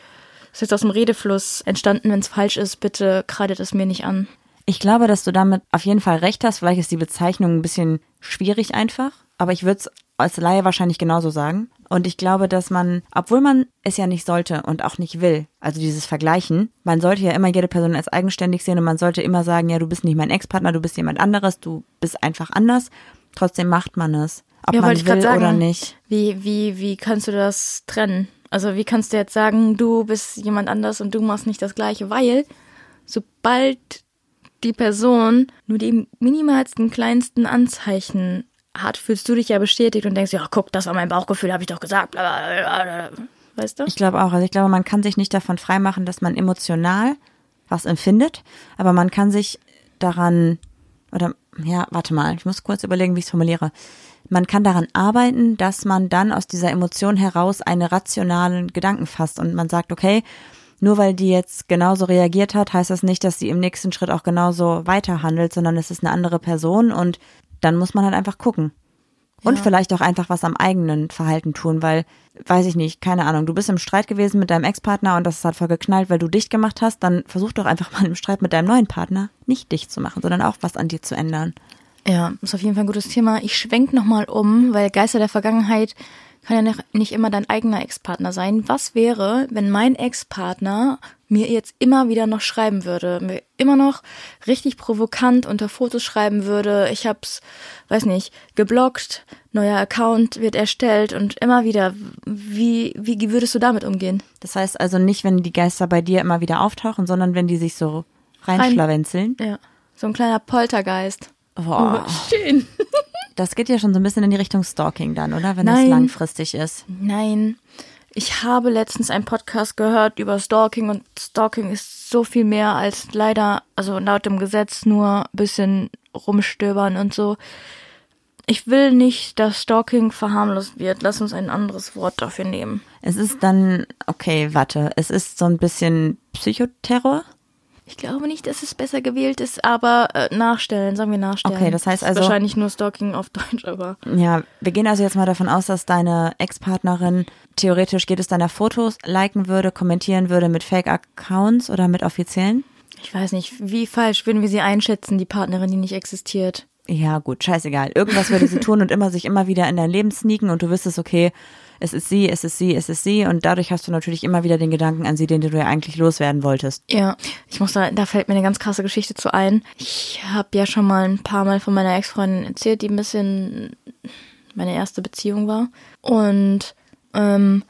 Ist jetzt aus dem Redefluss entstanden. Wenn es falsch ist, bitte kreidet es mir nicht an. Ich glaube, dass du damit auf jeden Fall recht hast. Vielleicht ist die Bezeichnung ein bisschen schwierig einfach. Aber ich würde es als Laie wahrscheinlich genauso sagen. Und ich glaube, dass man, obwohl man es ja nicht sollte und auch nicht will, also dieses Vergleichen, man sollte ja immer jede Person als eigenständig sehen und man sollte immer sagen, ja, du bist nicht mein Ex-Partner, du bist jemand anderes, du bist einfach anders. Trotzdem macht man es. Ob Ja, man will sagen. oder nicht. Wie, wie, wie kannst du das trennen? Also wie kannst du jetzt sagen, du bist jemand anders und du machst nicht das Gleiche, weil sobald die Person nur die minimalsten, kleinsten Anzeichen hat, fühlst du dich ja bestätigt und denkst, ja, guck, das war mein Bauchgefühl, habe ich doch gesagt. Weißt du? Ich glaube auch. Also ich glaube, man kann sich nicht davon freimachen, dass man emotional was empfindet, aber man kann sich daran, oder ja, warte mal, ich muss kurz überlegen, wie ich es formuliere. Man kann daran arbeiten, dass man dann aus dieser Emotion heraus einen rationalen Gedanken fasst und man sagt, okay, nur weil die jetzt genauso reagiert hat, heißt das nicht, dass sie im nächsten Schritt auch genauso weiterhandelt, sondern es ist eine andere Person und dann muss man halt einfach gucken. Und Ja. vielleicht auch einfach was am eigenen Verhalten tun, weil, weiß ich nicht, keine Ahnung, du bist im Streit gewesen mit deinem Ex-Partner und das hat voll geknallt, weil du dicht gemacht hast, dann versuch doch einfach mal im Streit mit deinem neuen Partner nicht dicht zu machen, sondern auch was an dir zu ändern. Ja, ist auf jeden Fall ein gutes Thema. Ich schwenk nochmal um, weil Geister der Vergangenheit kann ja nicht immer dein eigener Ex-Partner sein. Was wäre, wenn mein Ex-Partner mir jetzt immer wieder noch schreiben würde, mir immer noch richtig provokant unter Fotos schreiben würde, ich hab's, weiß nicht, geblockt, neuer Account wird erstellt und immer wieder, wie, wie würdest du damit umgehen? Das heißt also nicht, wenn die Geister bei dir immer wieder auftauchen, sondern wenn die sich so reinschlawenzeln. Ja, so ein kleiner Poltergeist. Boah. Oh, schön. Das geht ja schon so ein bisschen in die Richtung Stalking dann, oder? Wenn das Nein. langfristig ist. Nein. Ich habe letztens einen Podcast gehört über Stalking und Stalking ist so viel mehr als leider, also laut dem Gesetz nur ein bisschen rumstöbern und so. Ich will nicht, dass Stalking verharmlost wird. Lass uns ein anderes Wort dafür nehmen. Es ist dann, okay, warte, es ist so ein bisschen Psychoterror. Ich glaube nicht, dass es besser gewählt ist, aber äh, nachstellen, sagen wir nachstellen. Okay, das heißt Ist also- wahrscheinlich nur Stalking auf Deutsch, aber Ja, wir gehen also jetzt mal davon aus, dass deine Ex-Partnerin theoretisch jedes deiner Fotos liken würde, kommentieren würde mit Fake-Accounts oder mit offiziellen. ich weiß nicht, wie falsch würden wir sie einschätzen, die Partnerin, die nicht existiert. Ja, gut, scheißegal. Irgendwas würde sie tun und immer sich immer wieder in dein Leben sneaken und du wüsstest, okay, es ist sie, es ist sie, es ist sie und dadurch hast du natürlich immer wieder den Gedanken an sie, den du ja eigentlich loswerden wolltest. Ja, ich muss da, da fällt mir eine ganz krasse Geschichte zu ein. Ich habe ja schon mal ein paar Mal von meiner Ex-Freundin erzählt, die ein bisschen meine erste Beziehung war. Und ähm,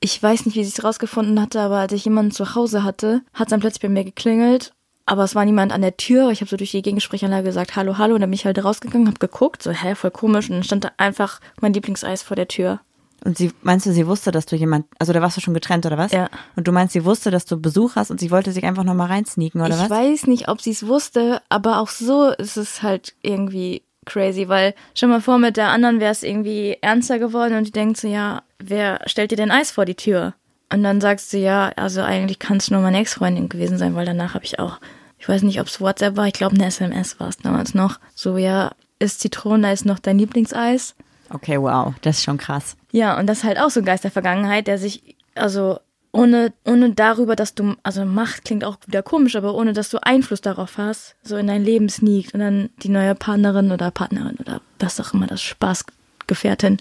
ich weiß nicht, wie sie es rausgefunden hatte, aber als ich jemanden zu Hause hatte, hat es dann plötzlich bei mir geklingelt. Aber es war niemand an der Tür. Ich habe so durch die Gegensprechanlage gesagt, hallo, hallo. Und dann bin ich halt rausgegangen, habe geguckt, so, hä, voll komisch. Und dann stand da einfach mein Lieblingseis vor der Tür. Und sie, meinst du, sie wusste, dass du jemand, also da warst du schon getrennt oder was? Ja. Und du meinst, sie wusste, dass du Besuch hast und sie wollte sich einfach nochmal reinsneaken oder ich was? weiß nicht, ob sie es wusste, aber auch so ist es halt irgendwie crazy, weil stell mal vor, mit der anderen wäre es irgendwie ernster geworden und die denkt so, ja, wer stellt dir denn Eis vor die Tür? Und dann sagst du, ja, also eigentlich kann es nur meine Ex-Freundin gewesen sein, weil danach habe ich auch, ich weiß nicht, ob es WhatsApp war, ich glaube eine SMS war es damals noch. So, ja, ist Zitroneneis noch dein Lieblingseis? Okay, wow, das ist schon krass. Ja, und das ist halt auch so ein Geist der Vergangenheit, der sich, also ohne, ohne darüber, dass du, also Macht klingt auch wieder komisch, aber ohne, dass du Einfluss darauf hast, so in dein Leben sneakt und dann die neue Partnerin oder Partnerin oder was auch immer, das Spaßgefährtin,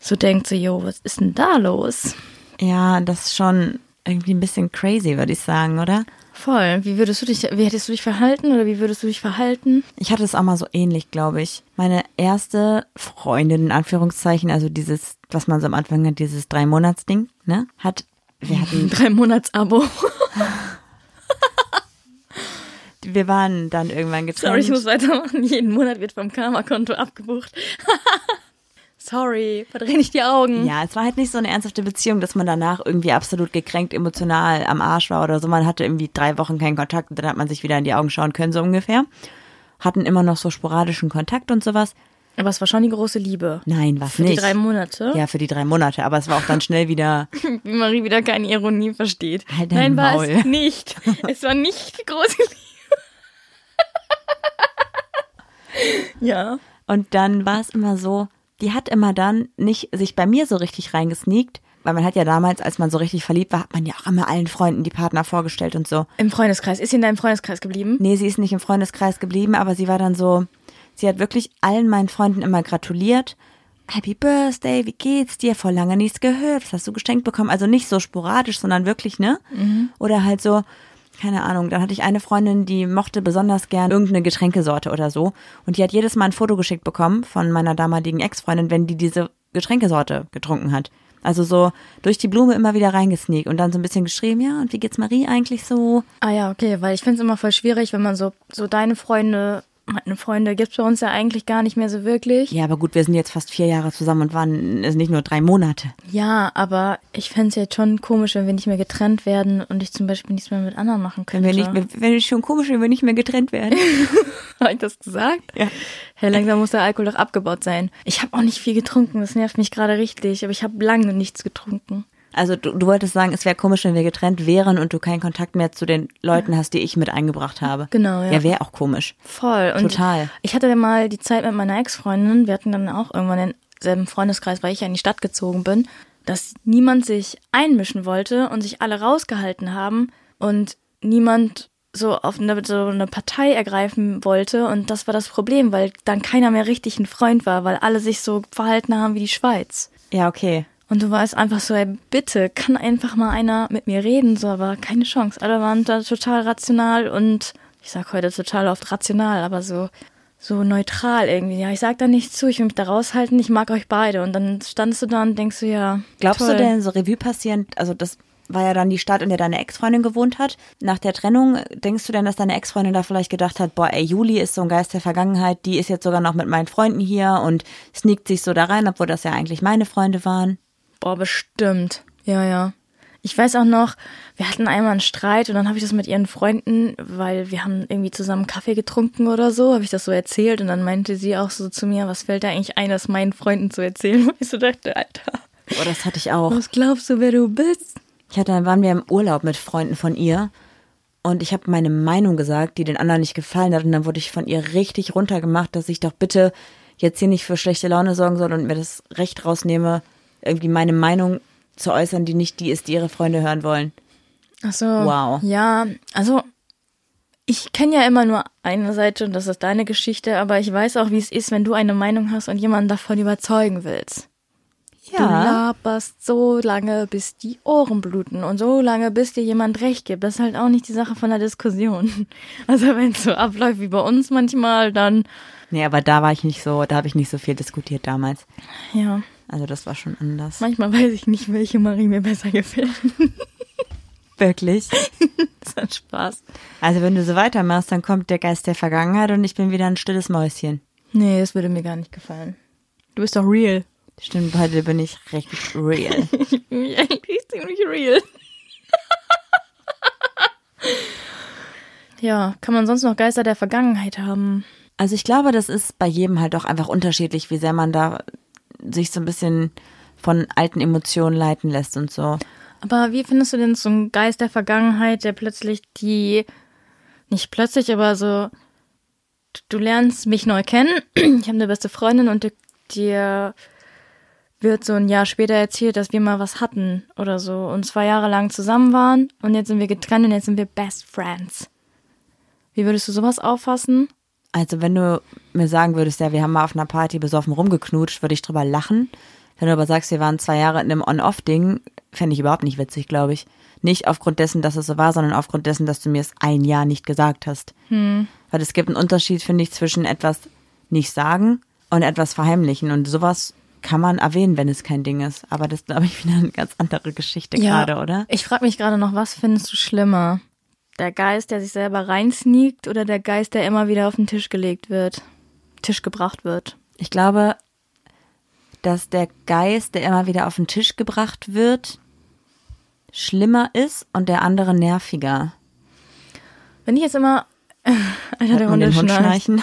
so denkt so, yo, was ist denn da los? Ja, das ist schon irgendwie ein bisschen crazy, würde ich sagen, oder? Voll. Wie würdest du dich, wie hättest du dich verhalten oder wie würdest du dich verhalten? Ich hatte es auch mal so ähnlich, glaube ich. Meine erste Freundin, in Anführungszeichen, also dieses, was man so am Anfang hat, dieses Drei-Monats-Ding, ne, hat, wir hatten, Drei Monats-Abo. wir waren dann irgendwann getrennt. Sorry, ich muss weitermachen. Jeden Monat wird vom Karma-Konto abgebucht. Sorry, verdreh nicht die Augen. Ja, es war halt nicht so eine ernsthafte Beziehung, dass man danach irgendwie absolut gekränkt, emotional am Arsch war oder so. Man hatte irgendwie drei Wochen keinen Kontakt und dann hat man sich wieder in die Augen schauen können, so ungefähr. Hatten immer noch so sporadischen Kontakt und sowas. Aber es war schon die große Liebe. Nein, was Für nicht. die drei Monate. ja, für die drei Monate. Aber es war auch dann schnell wieder, Wie Marie wieder keine Ironie versteht. Halt Nein, war Maul. es nicht. Es war nicht die große Liebe. ja. Und dann war es immer so, die hat immer dann nicht sich bei mir so richtig reingesneakt, weil man hat ja damals, als man so richtig verliebt war, hat man ja auch immer allen Freunden die Partner vorgestellt und so. Im Freundeskreis. Ist sie in deinem Freundeskreis geblieben? Nee, sie ist nicht im Freundeskreis geblieben, aber sie war dann so, sie hat wirklich allen meinen Freunden immer gratuliert. Happy Birthday, wie geht's dir? Vor lange nichts gehört. Was hast du geschenkt bekommen? Also nicht so sporadisch, sondern wirklich, ne? Oder halt so, keine Ahnung, dann hatte ich eine Freundin, die mochte besonders gern irgendeine Getränkesorte oder so. Und die hat jedes Mal ein Foto geschickt bekommen von meiner damaligen Ex-Freundin, wenn die diese Getränkesorte getrunken hat. Also so durch die Blume immer wieder reingesneakt und dann so ein bisschen geschrieben, ja, und wie geht's Marie eigentlich so? Ah ja, okay, weil ich finde es immer voll schwierig, wenn man so, so deine Freunde, meine Freunde gibt's bei uns ja eigentlich gar nicht mehr so wirklich. Ja, aber gut, wir sind jetzt fast vier Jahre zusammen und waren es nicht nur drei Monate. Ja, aber ich fände es jetzt schon komisch, wenn wir nicht mehr getrennt werden und ich zum Beispiel nichts mehr mit anderen machen Wenn könnte. wir nicht, wenn es schon komisch, wenn wir nicht mehr getrennt werden. Habe ich das gesagt? Ja. Hey, langsam muss der Alkohol doch abgebaut sein. Ich habe auch nicht viel getrunken, das nervt mich gerade richtig, aber ich habe lange nichts getrunken. Also du, du wolltest sagen, es wäre komisch, wenn wir getrennt wären und du keinen Kontakt mehr zu den Leuten hast, die ich mit eingebracht habe. Genau, ja. Ja, wäre auch komisch. Voll. Und Total. Ich hatte mal die Zeit mit meiner Ex-Freundin, wir hatten dann auch irgendwann denselben Freundeskreis, weil ich ja in die Stadt gezogen bin, dass niemand sich einmischen wollte und sich alle rausgehalten haben und niemand so auf eine, so eine Partei ergreifen wollte und das war das Problem, weil dann keiner mehr richtig ein Freund war, weil alle sich so verhalten haben wie die Schweiz. Ja, okay. Und du warst einfach so, ey, bitte, kann einfach mal einer mit mir reden, so, aber keine Chance. Alle waren da total rational und ich sag heute total oft rational, aber so, so neutral irgendwie. Ja, ich sag da nichts zu, ich will mich da raushalten, ich mag euch beide. Und dann standest du da und denkst du, ja. Glaubst toll. du denn, so Revue passierend, also das war ja dann die Stadt, in der deine Ex-Freundin gewohnt hat. Nach der Trennung, denkst du denn, dass deine Ex-Freundin da vielleicht gedacht hat, boah, ey, Juli ist so ein Geist der Vergangenheit, die ist jetzt sogar noch mit meinen Freunden hier und sneakt sich so da rein, obwohl das ja eigentlich meine Freunde waren? Boah, bestimmt. Ja, ja. Ich weiß auch noch, wir hatten einmal einen Streit und dann habe ich das mit ihren Freunden, weil wir haben irgendwie zusammen Kaffee getrunken oder so, habe ich das so erzählt und dann meinte sie auch so zu mir, was fällt da eigentlich ein, das meinen Freunden zu erzählen? Und ich so dachte, Alter, Boah, das hatte ich auch. was glaubst du, wer du bist? Ich hatte, dann waren wir im Urlaub mit Freunden von ihr und ich habe meine Meinung gesagt, die den anderen nicht gefallen hat und dann wurde ich von ihr richtig runtergemacht, dass ich doch bitte jetzt hier nicht für schlechte Laune sorgen soll und mir das Recht rausnehme, irgendwie meine Meinung zu äußern, die nicht die ist, die ihre Freunde hören wollen. Ach so. Wow. Ja, also ich kenne ja immer nur eine Seite und das ist deine Geschichte, aber ich weiß auch, wie es ist, wenn du eine Meinung hast und jemanden davon überzeugen willst. Du laberst so lange, bis die Ohren bluten und so lange, bis dir jemand recht gibt. Das ist halt auch nicht die Sache von der Diskussion. Also wenn es so abläuft wie bei uns manchmal, dann Nee, aber da war ich nicht so, da habe ich nicht so viel diskutiert damals. ja, Also das war schon anders. manchmal weiß ich nicht, welche Marie mir besser gefällt. Wirklich? Das hat Spaß. Also wenn du so weitermachst, dann kommt der Geist der Vergangenheit und ich bin wieder ein stilles Mäuschen. Nee, das würde mir gar nicht gefallen. Du bist doch real. Stimmt, heute bin ich richtig real. Ich bin mich eigentlich ziemlich real. ja, kann man sonst noch Geister der Vergangenheit haben? Also ich glaube, das ist bei jedem halt auch einfach unterschiedlich, wie sehr man da sich so ein bisschen von alten Emotionen leiten lässt und so. Aber wie findest du denn so einen Geist der Vergangenheit, der plötzlich die, nicht plötzlich, aber so, du lernst mich neu kennen, ich habe eine beste Freundin und dir wird so ein Jahr später erzählt, dass wir mal was hatten oder so und zwei Jahre lang zusammen waren und jetzt sind wir getrennt und jetzt sind wir Best Friends. Wie würdest du sowas auffassen? Also wenn du mir sagen würdest, ja, wir haben mal auf einer Party besoffen rumgeknutscht, würde ich drüber lachen. Wenn du aber sagst, wir waren zwei Jahre in einem On-Off-Ding, fände ich überhaupt nicht witzig, glaube ich. Nicht aufgrund dessen, dass es so war, sondern aufgrund dessen, dass du mir es ein Jahr nicht gesagt hast. Weil es gibt einen Unterschied, finde ich, zwischen etwas nicht sagen und etwas verheimlichen. Und sowas kann man erwähnen, wenn es kein Ding ist. Aber das ist, glaube ich, wieder eine ganz andere Geschichte gerade, oder? Ich frage mich gerade noch, was findest du schlimmer? Der Geist, der sich selber reinsneakt oder der Geist, der immer wieder auf den Tisch gelegt wird, Tisch gebracht wird? Ich glaube, dass der Geist, der immer wieder auf den Tisch gebracht wird, schlimmer ist und der andere nerviger. Wenn ich jetzt immer einer der Hunde schnarchen?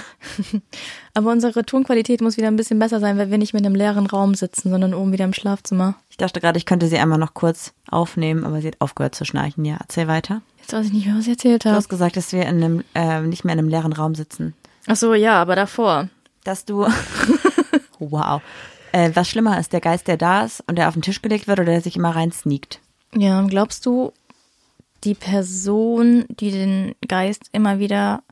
Aber unsere Tonqualität muss wieder ein bisschen besser sein, weil wir nicht mehr in einem leeren Raum sitzen, sondern oben wieder im Schlafzimmer. Ich dachte gerade, ich könnte sie einmal noch kurz aufnehmen, aber sie hat aufgehört zu schnarchen. Ja, erzähl weiter. Jetzt weiß ich nicht mehr, was ich erzählt Du habe. hast gesagt, dass wir in einem, äh, nicht mehr in einem leeren Raum sitzen. Ach so, ja, aber davor. Dass du, wow, äh, was schlimmer ist, der Geist, der da ist und der auf den Tisch gelegt wird oder der sich immer rein sneakt? Ja, glaubst du, die Person, die den Geist immer wieder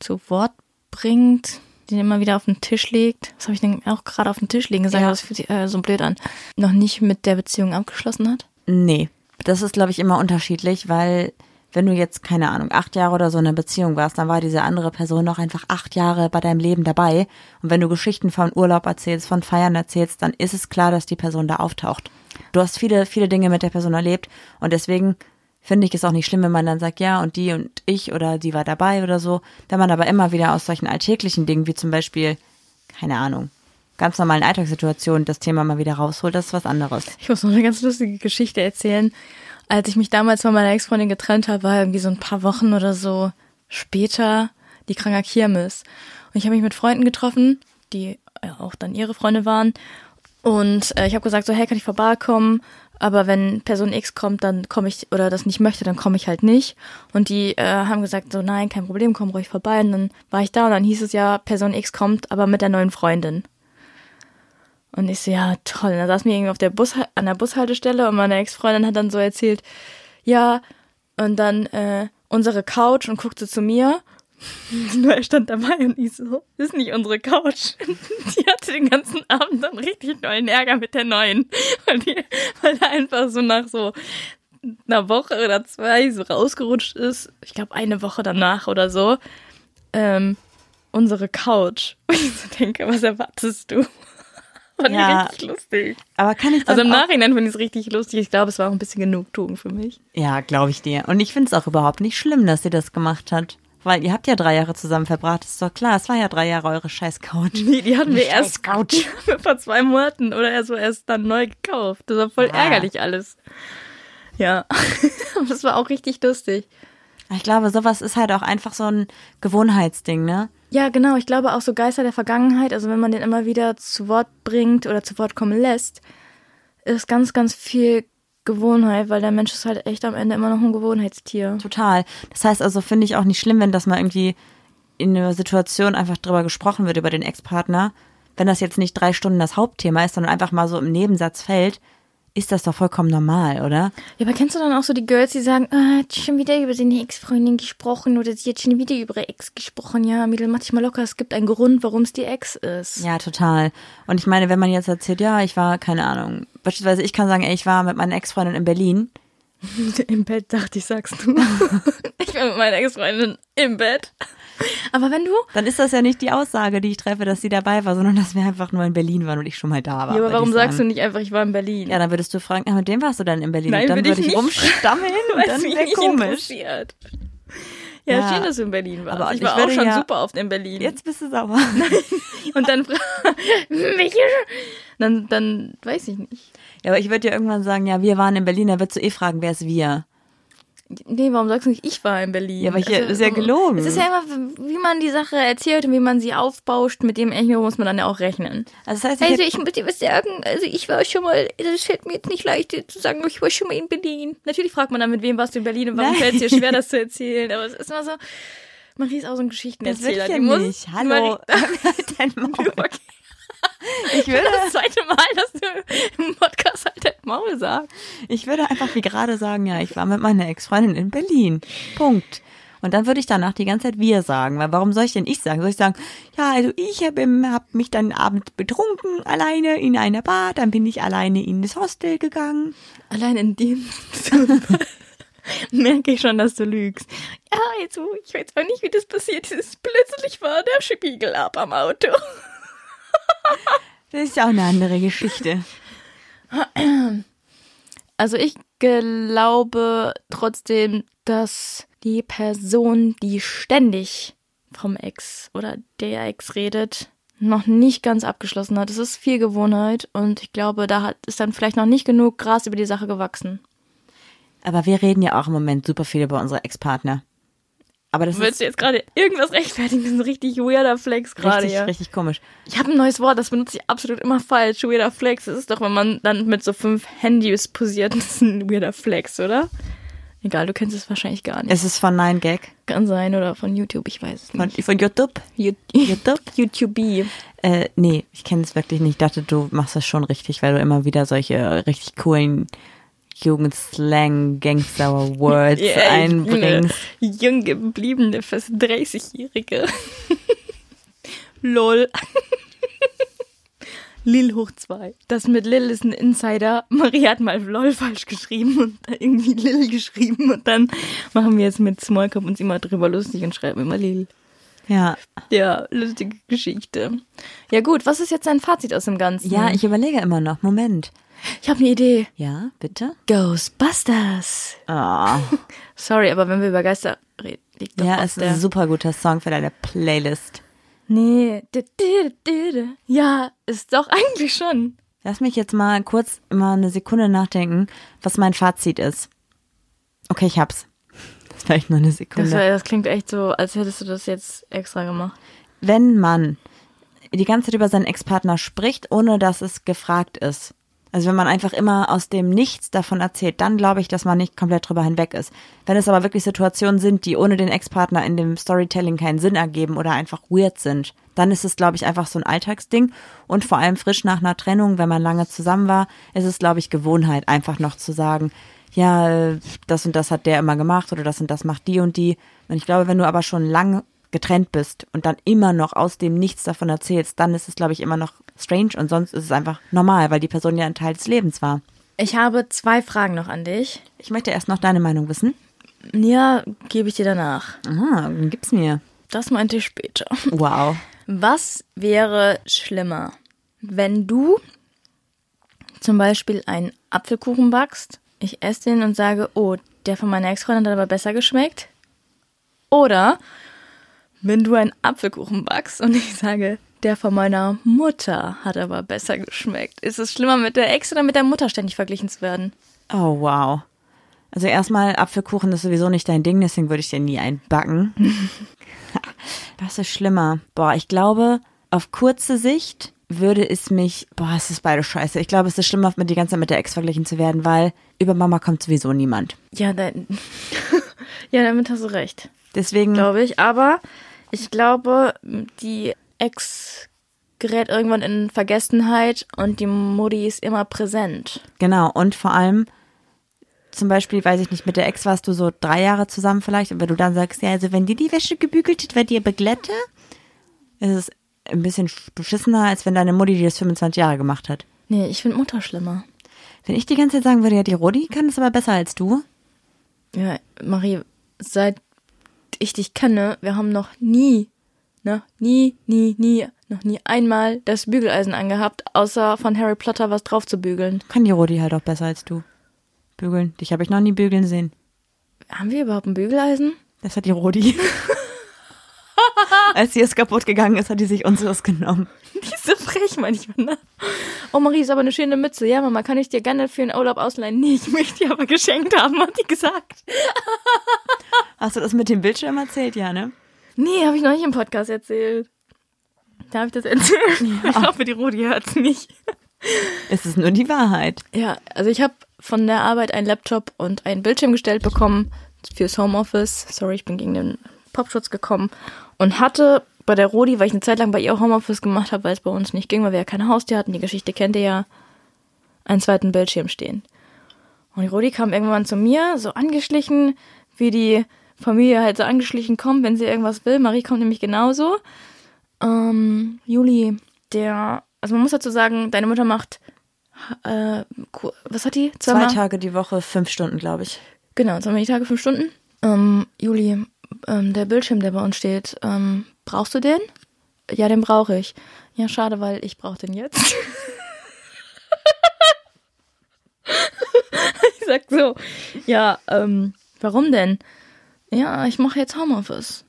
zu Wort bringt, den immer wieder auf den Tisch legt, was habe ich denn auch gerade auf den Tisch legen gesagt, Ja. das fühlt sich äh, so blöd an, noch nicht mit der Beziehung abgeschlossen hat? Nee, das ist, glaube ich, immer unterschiedlich, weil wenn du jetzt, keine Ahnung, acht Jahre oder so in einer Beziehung warst, dann war diese andere Person noch einfach acht Jahre bei deinem Leben dabei. Und wenn du Geschichten von Urlaub erzählst, von Feiern erzählst, dann ist es klar, dass die Person da auftaucht. Du hast viele, viele Dinge mit der Person erlebt und deswegen finde ich es auch nicht schlimm, wenn man dann sagt, ja, und die und ich oder die war dabei oder so. Wenn man aber immer wieder aus solchen alltäglichen Dingen, wie zum Beispiel, keine Ahnung, ganz normalen Alltagssituationen das Thema mal wieder rausholt, das ist was anderes. Ich muss noch eine ganz lustige Geschichte erzählen. Als ich mich damals von meiner Ex-Freundin getrennt habe, war irgendwie so ein paar Wochen oder so später die Kranker Kirmes. Und ich habe mich mit Freunden getroffen, die äh, auch dann ihre Freunde waren. Und äh, ich habe gesagt, so, hey, kann ich vorbeikommen? Aber wenn Person X kommt, dann komme ich, oder das nicht möchte, dann komme ich halt nicht. Und die äh, haben gesagt, so, nein, kein Problem, komm ruhig vorbei. Und dann war ich da und dann hieß es ja, Person X kommt, aber mit der neuen Freundin. Und ich so, ja, toll. Und da saß mir irgendwie auf der Bus, an der Bushaltestelle und meine Ex-Freundin hat dann so erzählt, ja, und dann, äh, unsere Couch und guckte zu mir. Nur er stand dabei und ich so, das ist nicht unsere Couch. Die hatte den ganzen Abend dann richtig neuen Ärger mit der neuen. Weil, die, weil er einfach so nach so einer Woche oder zwei so rausgerutscht ist. Ich glaube, eine Woche danach oder so. Ähm, unsere Couch. Und ich so denke, was erwartest du? Fand Ja. ich richtig lustig. Aber kann ich Also im Nachhinein finde ich es richtig lustig. Ich glaube, es war auch ein bisschen Genugtuung für mich. Ja, glaube ich dir. Und ich finde es auch überhaupt nicht schlimm, dass sie das gemacht hat. Weil ihr habt ja drei Jahre zusammen verbracht, ist doch klar. Es war ja drei Jahre eure scheiß Couch. Nee, die hatten wir erst wir vor zwei Monaten oder erst so erst dann neu gekauft. Das war voll Ah. ärgerlich alles. Ja, das war auch richtig lustig. Ich glaube, sowas ist halt auch einfach so ein Gewohnheitsding, ne? Ja, genau. Ich glaube auch so Geister der Vergangenheit, also wenn man den immer wieder zu Wort bringt oder zu Wort kommen lässt, ist ganz, ganz viel Gewohnheit, weil der Mensch ist halt echt am Ende immer noch ein Gewohnheitstier. Total. Das heißt also, finde ich auch nicht schlimm, wenn das mal irgendwie in einer Situation einfach drüber gesprochen wird, über den Ex-Partner. Wenn das jetzt nicht drei Stunden das Hauptthema ist, sondern einfach mal so im Nebensatz fällt, ist das doch vollkommen normal, oder? Ja, aber kennst du dann auch so die Girls, die sagen, ah, hat schon wieder über seine Ex-Freundin gesprochen oder sie hat schon wieder über ihre Ex gesprochen. Ja, Mädel, mach dich mal locker, es gibt einen Grund, warum es die Ex ist. Ja, total. Und ich meine, wenn man jetzt erzählt, ja, ich war, keine Ahnung, beispielsweise ich kann sagen, ey, ich war mit meiner Ex-Freundin in Berlin. Im Bett dachte ich, sagst du. ich war mit meiner Ex-Freundin im Bett. Aber wenn du, Dann ist das ja nicht die Aussage, die ich treffe, dass sie dabei war, sondern dass wir einfach nur in Berlin waren und ich schon mal da war. ja, aber warum ich sagst du nicht einfach, ich war in Berlin? Ja, dann würdest du fragen, ja, mit dem warst du dann in Berlin. Nein, und dann würde ich ich nicht rumstammeln und dann mich wäre komisch. Ja, Ja. schön, dass du in Berlin warst. Aber ich ich war auch würde schon ja- super oft in Berlin. Jetzt bist du sauer. Und dann, Welche? dann, dann weiß ich nicht. Ja, aber ich würde dir irgendwann sagen, ja, wir waren in Berlin, dann würdest du eh fragen, wer ist wir? Nee, warum sagst du nicht, ich war in Berlin? Ja, aber hier ist ja gelogen. Es ist ja immer, wie man die Sache erzählt und wie man sie aufbauscht, mit dem Echo muss man dann ja auch rechnen. Also das heißt, ich Also hätte- ich muss dir was sagen, also ich war schon mal, das fällt mir jetzt nicht leicht zu sagen, ich war schon mal in Berlin. Natürlich fragt man dann, mit wem warst du in Berlin und warum fällt es dir schwer, das zu erzählen, aber es ist immer so, Marie ist auch so ein das Geschichtenerzähler. will ich ja die muss, nicht. Hallo, Marie, dein Maul. Ich würde, das zweite Mal, dass du im Podcast halt dein Maul sagst. ich würde einfach wie gerade sagen, ja, ich war mit meiner Ex-Freundin in Berlin. Punkt. Und dann würde ich danach die ganze Zeit wir sagen, weil warum soll ich denn ich sagen? Soll ich sagen, ja, also ich habe hab mich dann abends betrunken, alleine in einer Bar, dann bin ich alleine in das Hostel gegangen. Allein in dem merke ich schon, dass du lügst. Ja, also, ich weiß auch nicht, wie das passiert ist. Plötzlich war der Spiegel ab am Auto. Das ist ja auch eine andere Geschichte. Also ich glaube trotzdem, dass die Person, die ständig vom Ex oder der Ex redet, noch nicht ganz abgeschlossen hat. Es ist viel Gewohnheit und ich glaube, da hat, ist dann vielleicht noch nicht genug Gras über die Sache gewachsen. Aber wir reden ja auch im Moment super viel über unsere Ex-Partner. Aber das Willst du jetzt gerade irgendwas rechtfertigen? Das ist ein richtig weirder Flex gerade, richtig, ja. richtig komisch. Ich habe ein neues Wort, das benutze ich absolut immer falsch. Weirder Flex. Das ist doch, wenn man dann mit so fünf Handys posiert. Das ist ein weirder Flex, oder? Egal, du kennst es wahrscheinlich gar nicht. Es ist von 9gag, Kann sein oder von YouTube, ich weiß es von, nicht. von YouTube. YouTube? YouTube. Äh, nee, ich kenne es wirklich nicht. Ich dachte, du machst das schon richtig, weil du immer wieder solche richtig coolen Jugendslang, Gangster-Words Ja, ich bin einbringst. jung gebliebene, fast 30-Jährige. Lol. Lil hoch zwei. Das mit Lil ist ein Insider. Marie hat mal LOL falsch geschrieben und da irgendwie Lil geschrieben und dann machen wir jetzt mit Smallcup uns immer drüber lustig und schreiben immer Lil. Ja. Ja, lustige Geschichte. Ja gut, was ist jetzt dein Fazit aus dem Ganzen? Ja, ich überlege immer noch. Moment. Ich habe eine Idee. Ja, bitte? Ghostbusters. Ah, Sorry, aber wenn wir über Geister reden, liegt doch ja, ist der... ein super guter Song für deine Playlist. Nee. Ja, ist doch eigentlich schon. Lass mich jetzt mal kurz mal eine Sekunde nachdenken, was mein Fazit ist. Okay, ich hab's. Das vielleicht nur eine Das, Sekunde. wär- das klingt echt so, als hättest du das jetzt extra gemacht. wenn man die ganze Zeit über seinen Ex-Partner spricht, ohne dass es gefragt ist. Also wenn man einfach immer aus dem Nichts davon erzählt, dann glaube ich, dass man nicht komplett drüber hinweg ist. Wenn es aber wirklich Situationen sind, die ohne den Ex-Partner in dem Storytelling keinen Sinn ergeben oder einfach weird sind, dann ist es, glaube ich, einfach so ein Alltagsding. Und vor allem frisch nach einer Trennung, wenn man lange zusammen war, ist es, glaube ich, Gewohnheit, einfach noch zu sagen, ja, das und das hat der immer gemacht oder das und das macht die und die. Und ich glaube, wenn du aber schon lang getrennt bist und dann immer noch aus dem Nichts davon erzählst, dann ist es, glaube ich, immer noch strange und sonst ist es einfach normal, weil die Person ja ein Teil des Lebens war. Ich habe zwei Fragen noch an dich. Ich möchte erst noch deine Meinung wissen. Ja, gebe ich dir danach. Aha, dann gib's mir. Das meinte ich später. Wow. Was wäre schlimmer, wenn du zum Beispiel einen Apfelkuchen backst, ich esse den und sage, oh, der von meiner Ex-Freundin hat aber besser geschmeckt? Oder wenn du einen Apfelkuchen backst und ich sage, der von meiner Mutter hat aber besser geschmeckt. Ist es schlimmer, mit der Ex oder mit der Mutter ständig verglichen zu werden? Oh, wow. Also erstmal, Apfelkuchen ist sowieso nicht dein Ding, deswegen würde ich dir nie einen backen. Was ist schlimmer? Boah, ich glaube, auf kurze Sicht würde es mich, boah, es ist beide scheiße. Ich glaube, es ist schlimmer, mit die ganze Zeit mit der Ex verglichen zu werden, weil über Mama kommt sowieso niemand. Ja, da, ja damit hast du recht. Deswegen, glaube ich. Aber ich glaube, die Ex gerät irgendwann in Vergessenheit und die Mutti ist immer präsent. genau. Und vor allem, zum Beispiel, weiß ich nicht, mit der Ex warst du so drei Jahre zusammen vielleicht, und wenn du dann sagst, ja, also wenn dir die Wäsche gebügelt hat, wird dir beglätte, ist es ein bisschen beschissener, als wenn deine Mutti dir das 25 Jahre gemacht hat. Nee, ich finde Mutter schlimmer. Wenn ich die ganze Zeit sagen würde, ja, die Rodi kann es aber besser als du. Ja, Marie, seit ich dich kenne, wir haben noch nie, ne, nie, nie, nie, noch nie einmal das Bügeleisen angehabt, außer von Harry Potter was drauf zu bügeln. Kann die Rodi halt auch besser als du. Bügeln. Dich habe ich noch nie bügeln sehen. Haben wir überhaupt ein Bügeleisen? Das hat die Rodi. Als sie es kaputt gegangen ist, hat die sich unseres genommen. Die ist so frech manchmal, ne? Oh, Marie, ist aber eine schöne Mütze. Ja, Mama, kann ich dir gerne für einen Urlaub ausleihen? Nee, ich möchte die aber geschenkt haben, hat die gesagt. Hast du das mit dem Bildschirm erzählt? Ja, ne? Nee, habe ich noch nicht im Podcast erzählt. Da habe ich das erzählt. Ich hoffe, die Rodi hört's nicht. Es ist nur die Wahrheit. Ja, also ich habe von der Arbeit einen Laptop und einen Bildschirm gestellt bekommen fürs Homeoffice. Sorry, ich bin gegen den Popschutz gekommen und hatte bei der Rodi, weil ich eine Zeit lang bei ihr Homeoffice gemacht habe, weil es bei uns nicht ging, weil wir ja keine Haustier hatten. Die Geschichte kennt ihr ja. Einen zweiten Bildschirm stehen. Und die Rodi kam irgendwann zu mir, so angeschlichen, wie die Familie halt so angeschlichen kommt, wenn sie irgendwas will. Marie kommt nämlich genauso. Ähm, Juli, der, also man muss dazu sagen, deine Mutter macht, äh, was hat die? Zwei Zweimal? Tage die Woche, fünf Stunden, glaube ich. Genau, zweimal die Tage, fünf Stunden. Ähm, Juli, ähm, der Bildschirm, der bei uns steht, ähm, brauchst du den? Ja, den brauche ich. Ja, schade, weil ich brauche den jetzt. ich sag so, ja, ähm, warum denn? Ja, ich mache jetzt Homeoffice.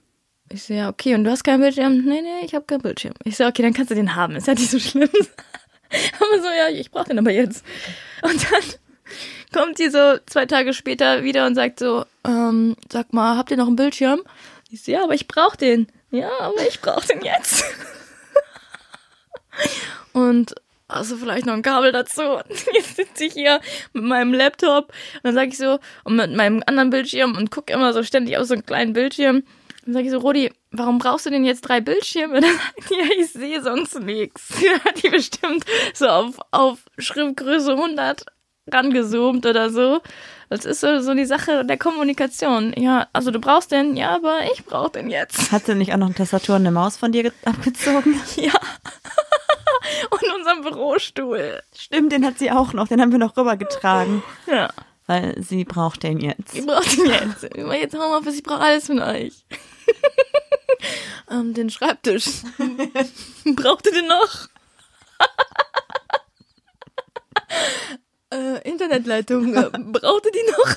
Ich so, ja, okay, und du hast keinen Bildschirm? Nee, nee, ich habe keinen Bildschirm. Ich so, okay, dann kannst du den haben. Ist ja nicht so schlimm. aber so, ja, ich brauche den aber jetzt. Und dann kommt die so zwei Tage später wieder und sagt so, ähm, sag mal, habt ihr noch einen Bildschirm? Ich so, ja, aber ich brauche den. Ja, aber ich brauche den jetzt. und also vielleicht noch ein Kabel dazu. Und jetzt sitze ich hier mit meinem Laptop und dann sage ich so, und mit meinem anderen Bildschirm und gucke immer so ständig auf so einen kleinen Bildschirm. Dann sage ich so, Rodi, warum brauchst du denn jetzt drei Bildschirme? Und dann sagt die, ja, ich sehe sonst nichts. Hat die bestimmt so auf, auf Schriftgröße 100 rangezoomt oder so. Das ist so, so die Sache der Kommunikation. Ja, also du brauchst den, ja, aber ich brauch den jetzt. Hat sie nicht auch noch eine Tastatur und eine Maus von dir ge- abgezogen? Ja. Und unseren Bürostuhl. Stimmt, den hat sie auch noch. Den haben wir noch rübergetragen. Ja. Weil sie braucht den jetzt. Ich brauch den jetzt. Jetzt Homeoffice, ich brauch alles von euch. ähm, den Schreibtisch. Braucht ihr den noch? Äh, Internetleitung. Äh, braucht ihr die noch?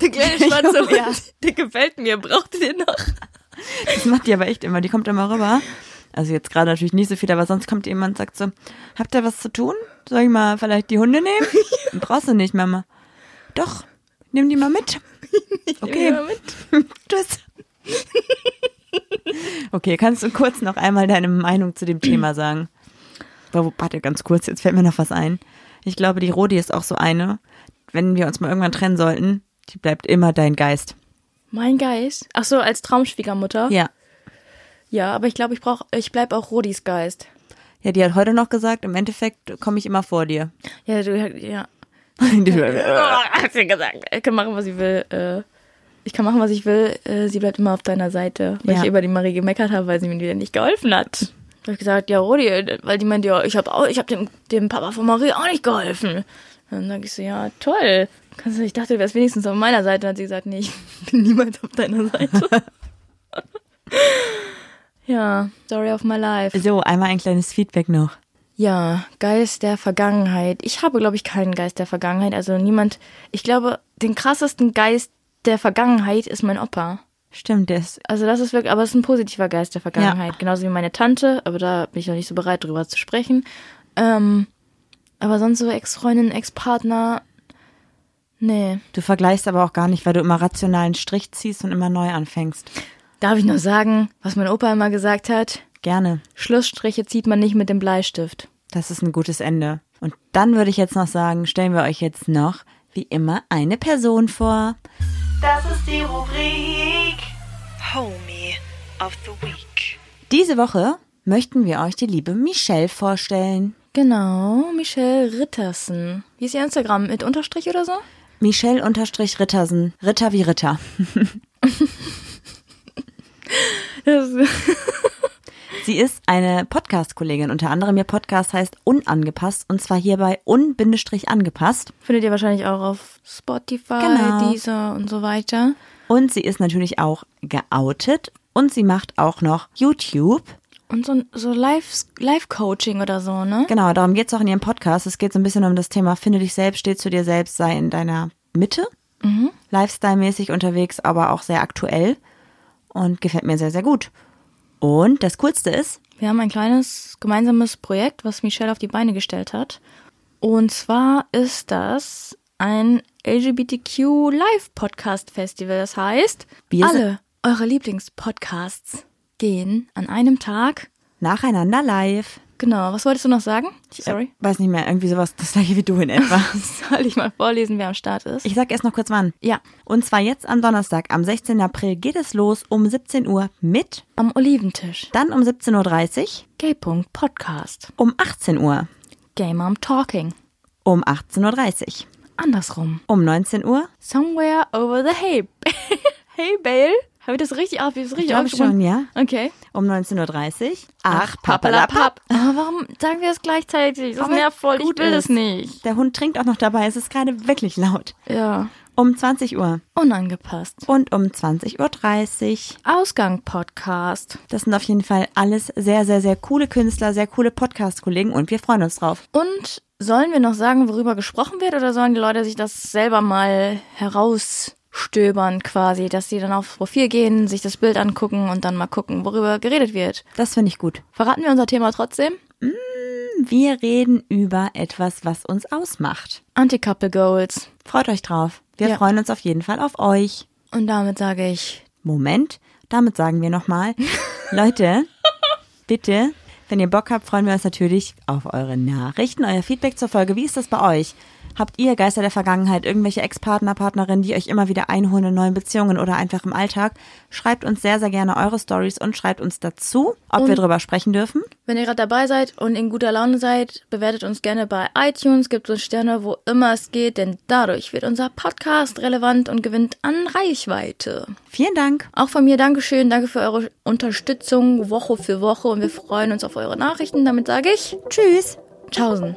Der kleine schwarze Hund, Ja. der gefällt mir. Braucht ihr den noch? Das macht die aber echt immer. Die kommt immer rüber. Also jetzt gerade natürlich nicht so viel, aber sonst kommt jemand und sagt so, habt ihr was zu tun? Soll ich mal vielleicht die Hunde nehmen? Brauchst du nicht, Mama. Doch, nimm die mal mit. Okay, Nehmen wir mit. tschüss. Okay, kannst du kurz noch einmal deine Meinung zu dem Thema sagen? Warte, ganz kurz, jetzt fällt mir noch was ein. Ich glaube, die Rodi ist auch so eine, wenn wir uns mal irgendwann trennen sollten, die bleibt immer dein Geist. Mein Geist. Ach so, als Traumschwiegermutter. Ja. Ja, aber ich glaube, ich brauch, ich bleib auch Rodis Geist. Ja, die hat heute noch gesagt, im Endeffekt komme ich immer vor dir. Ja, du, ja. hat sie gesagt. Ich kann machen, was ich will. Äh, ich kann machen, was ich will. Äh, sie bleibt immer auf deiner Seite. Weil Ja. ich über die Marie gemeckert habe, weil sie mir wieder nicht geholfen hat. Da habe ich gesagt, ja, Rodi, weil die meint, ja, ich habe auch, ich habe dem, dem Papa von Marie auch nicht geholfen. Dann sag ich so, ja, toll. Du, ich dachte, du wärst wenigstens auf meiner Seite. Dann hat sie gesagt, nee, ich bin niemals auf deiner Seite. ja, Story of my life. So, einmal ein kleines Feedback noch. Ja, Geist der Vergangenheit. Ich habe, glaube ich, keinen Geist der Vergangenheit. Also niemand. Ich glaube, den krassesten Geist der Vergangenheit ist mein Opa. Stimmt, ist, Also das ist wirklich, aber es ist ein positiver Geist der Vergangenheit. Genauso wie meine Tante, aber da bin ich noch nicht so bereit, drüber zu sprechen. Ähm, aber sonst so Ex-Freundin, Ex-Partner, nee. du vergleichst aber auch gar nicht, weil du immer rationalen Strich ziehst und immer neu anfängst. Darf ich noch sagen, was mein Opa immer gesagt hat? Gerne. Schlussstriche zieht man nicht mit dem Bleistift. Das ist ein gutes Ende. Und dann würde ich jetzt noch sagen, stellen wir euch jetzt noch, wie immer, eine Person vor. Das ist die Rubrik Homie of the Week. Diese Woche möchten wir euch die liebe Michelle vorstellen. Genau, Michelle Rittersen. Wie ist ihr Instagram? Mit Unterstrich oder so? Michelle unterstrich Rittersen. Ritter wie Ritter. Sie ist eine Podcast-Kollegin. Unter anderem ihr Podcast heißt Unangepasst und zwar hierbei un-angepasst. Findet ihr wahrscheinlich auch auf Spotify, Genau. Deezer und so weiter. Und sie ist natürlich auch geoutet und sie macht auch noch YouTube. Und so, so Live- Live-Coaching oder so, ne? Genau, darum geht es auch in ihrem Podcast. Es geht so ein bisschen um das Thema Finde dich selbst, steh zu dir selbst, sei in deiner Mitte. Lifestyle-mäßig unterwegs, aber auch sehr aktuell. Und gefällt mir sehr, sehr gut. Und das Coolste ist, Wir haben ein kleines gemeinsames Projekt, was Michelle auf die Beine gestellt hat. Und zwar ist das ein LGBTQ Live Podcast Festival. Das heißt, Wir alle eure Lieblingspodcasts gehen an einem Tag. nacheinander live. Genau, was wolltest du noch sagen? Sorry. Äh, weiß nicht mehr, irgendwie sowas, das gleiche wie du in etwa. Soll ich mal vorlesen, wer am Start ist? Ich sag erst noch kurz wann. ja, Und zwar jetzt am Donnerstag, am 16. April geht es los um 17 Uhr mit, am Oliventisch. dann um 17.30 Uhr, Gay-Punkt Podcast. um 18 Uhr, Gay Mom Talking. um 18.30 Uhr, Andersrum. um 19 Uhr. Somewhere over the hay. hey, Bale. Habe ich das richtig auf? Hab ich das richtig glaube aufgeschrieben? schon, ja. Okay. Um 19.30 Uhr. Ach, Pappalapapp. Aber warum sagen wir das gleichzeitig? Das Aber nervt voll. Ich gut will ist. nicht. Der Hund trinkt auch noch dabei, es ist gerade wirklich laut. Ja. Um 20 Uhr Unangepasst. und um 20.30 Uhr. Ausgang Podcast. Das sind auf jeden Fall alles sehr, sehr, sehr coole Künstler, sehr coole Podcast-Kollegen und wir freuen uns drauf. Und sollen wir noch sagen, worüber gesprochen wird, oder sollen die Leute sich das selber mal herausstöbern quasi, dass sie dann aufs Profil gehen, sich das Bild angucken und dann mal gucken, worüber geredet wird? Das finde ich gut. Verraten wir unser Thema trotzdem? Wir reden über etwas, was uns ausmacht. Anti-Couple Goals. Freut euch drauf. Wir Ja. freuen uns auf jeden Fall auf euch. Und damit sage ich, Moment, damit sagen wir nochmal, Leute, bitte, wenn ihr Bock habt, freuen wir uns natürlich auf eure Nachrichten, euer Feedback zur Folge. Wie ist das bei euch? Habt ihr Geister der Vergangenheit, irgendwelche Ex-Partner, Partnerinnen, die euch immer wieder einholen in neuen Beziehungen oder einfach im Alltag? Schreibt uns sehr, sehr gerne eure Stories und schreibt uns dazu, ob wir drüber sprechen dürfen. Wenn ihr gerade dabei seid und in guter Laune seid, bewertet uns gerne bei iTunes, gebt uns Sterne, wo immer es geht, denn dadurch wird unser Podcast relevant und gewinnt an Reichweite. Vielen Dank. Auch von mir Dankeschön, danke für eure Unterstützung Woche für Woche und wir freuen uns auf eure Nachrichten. Damit sage ich Tschüss. Tschaußen.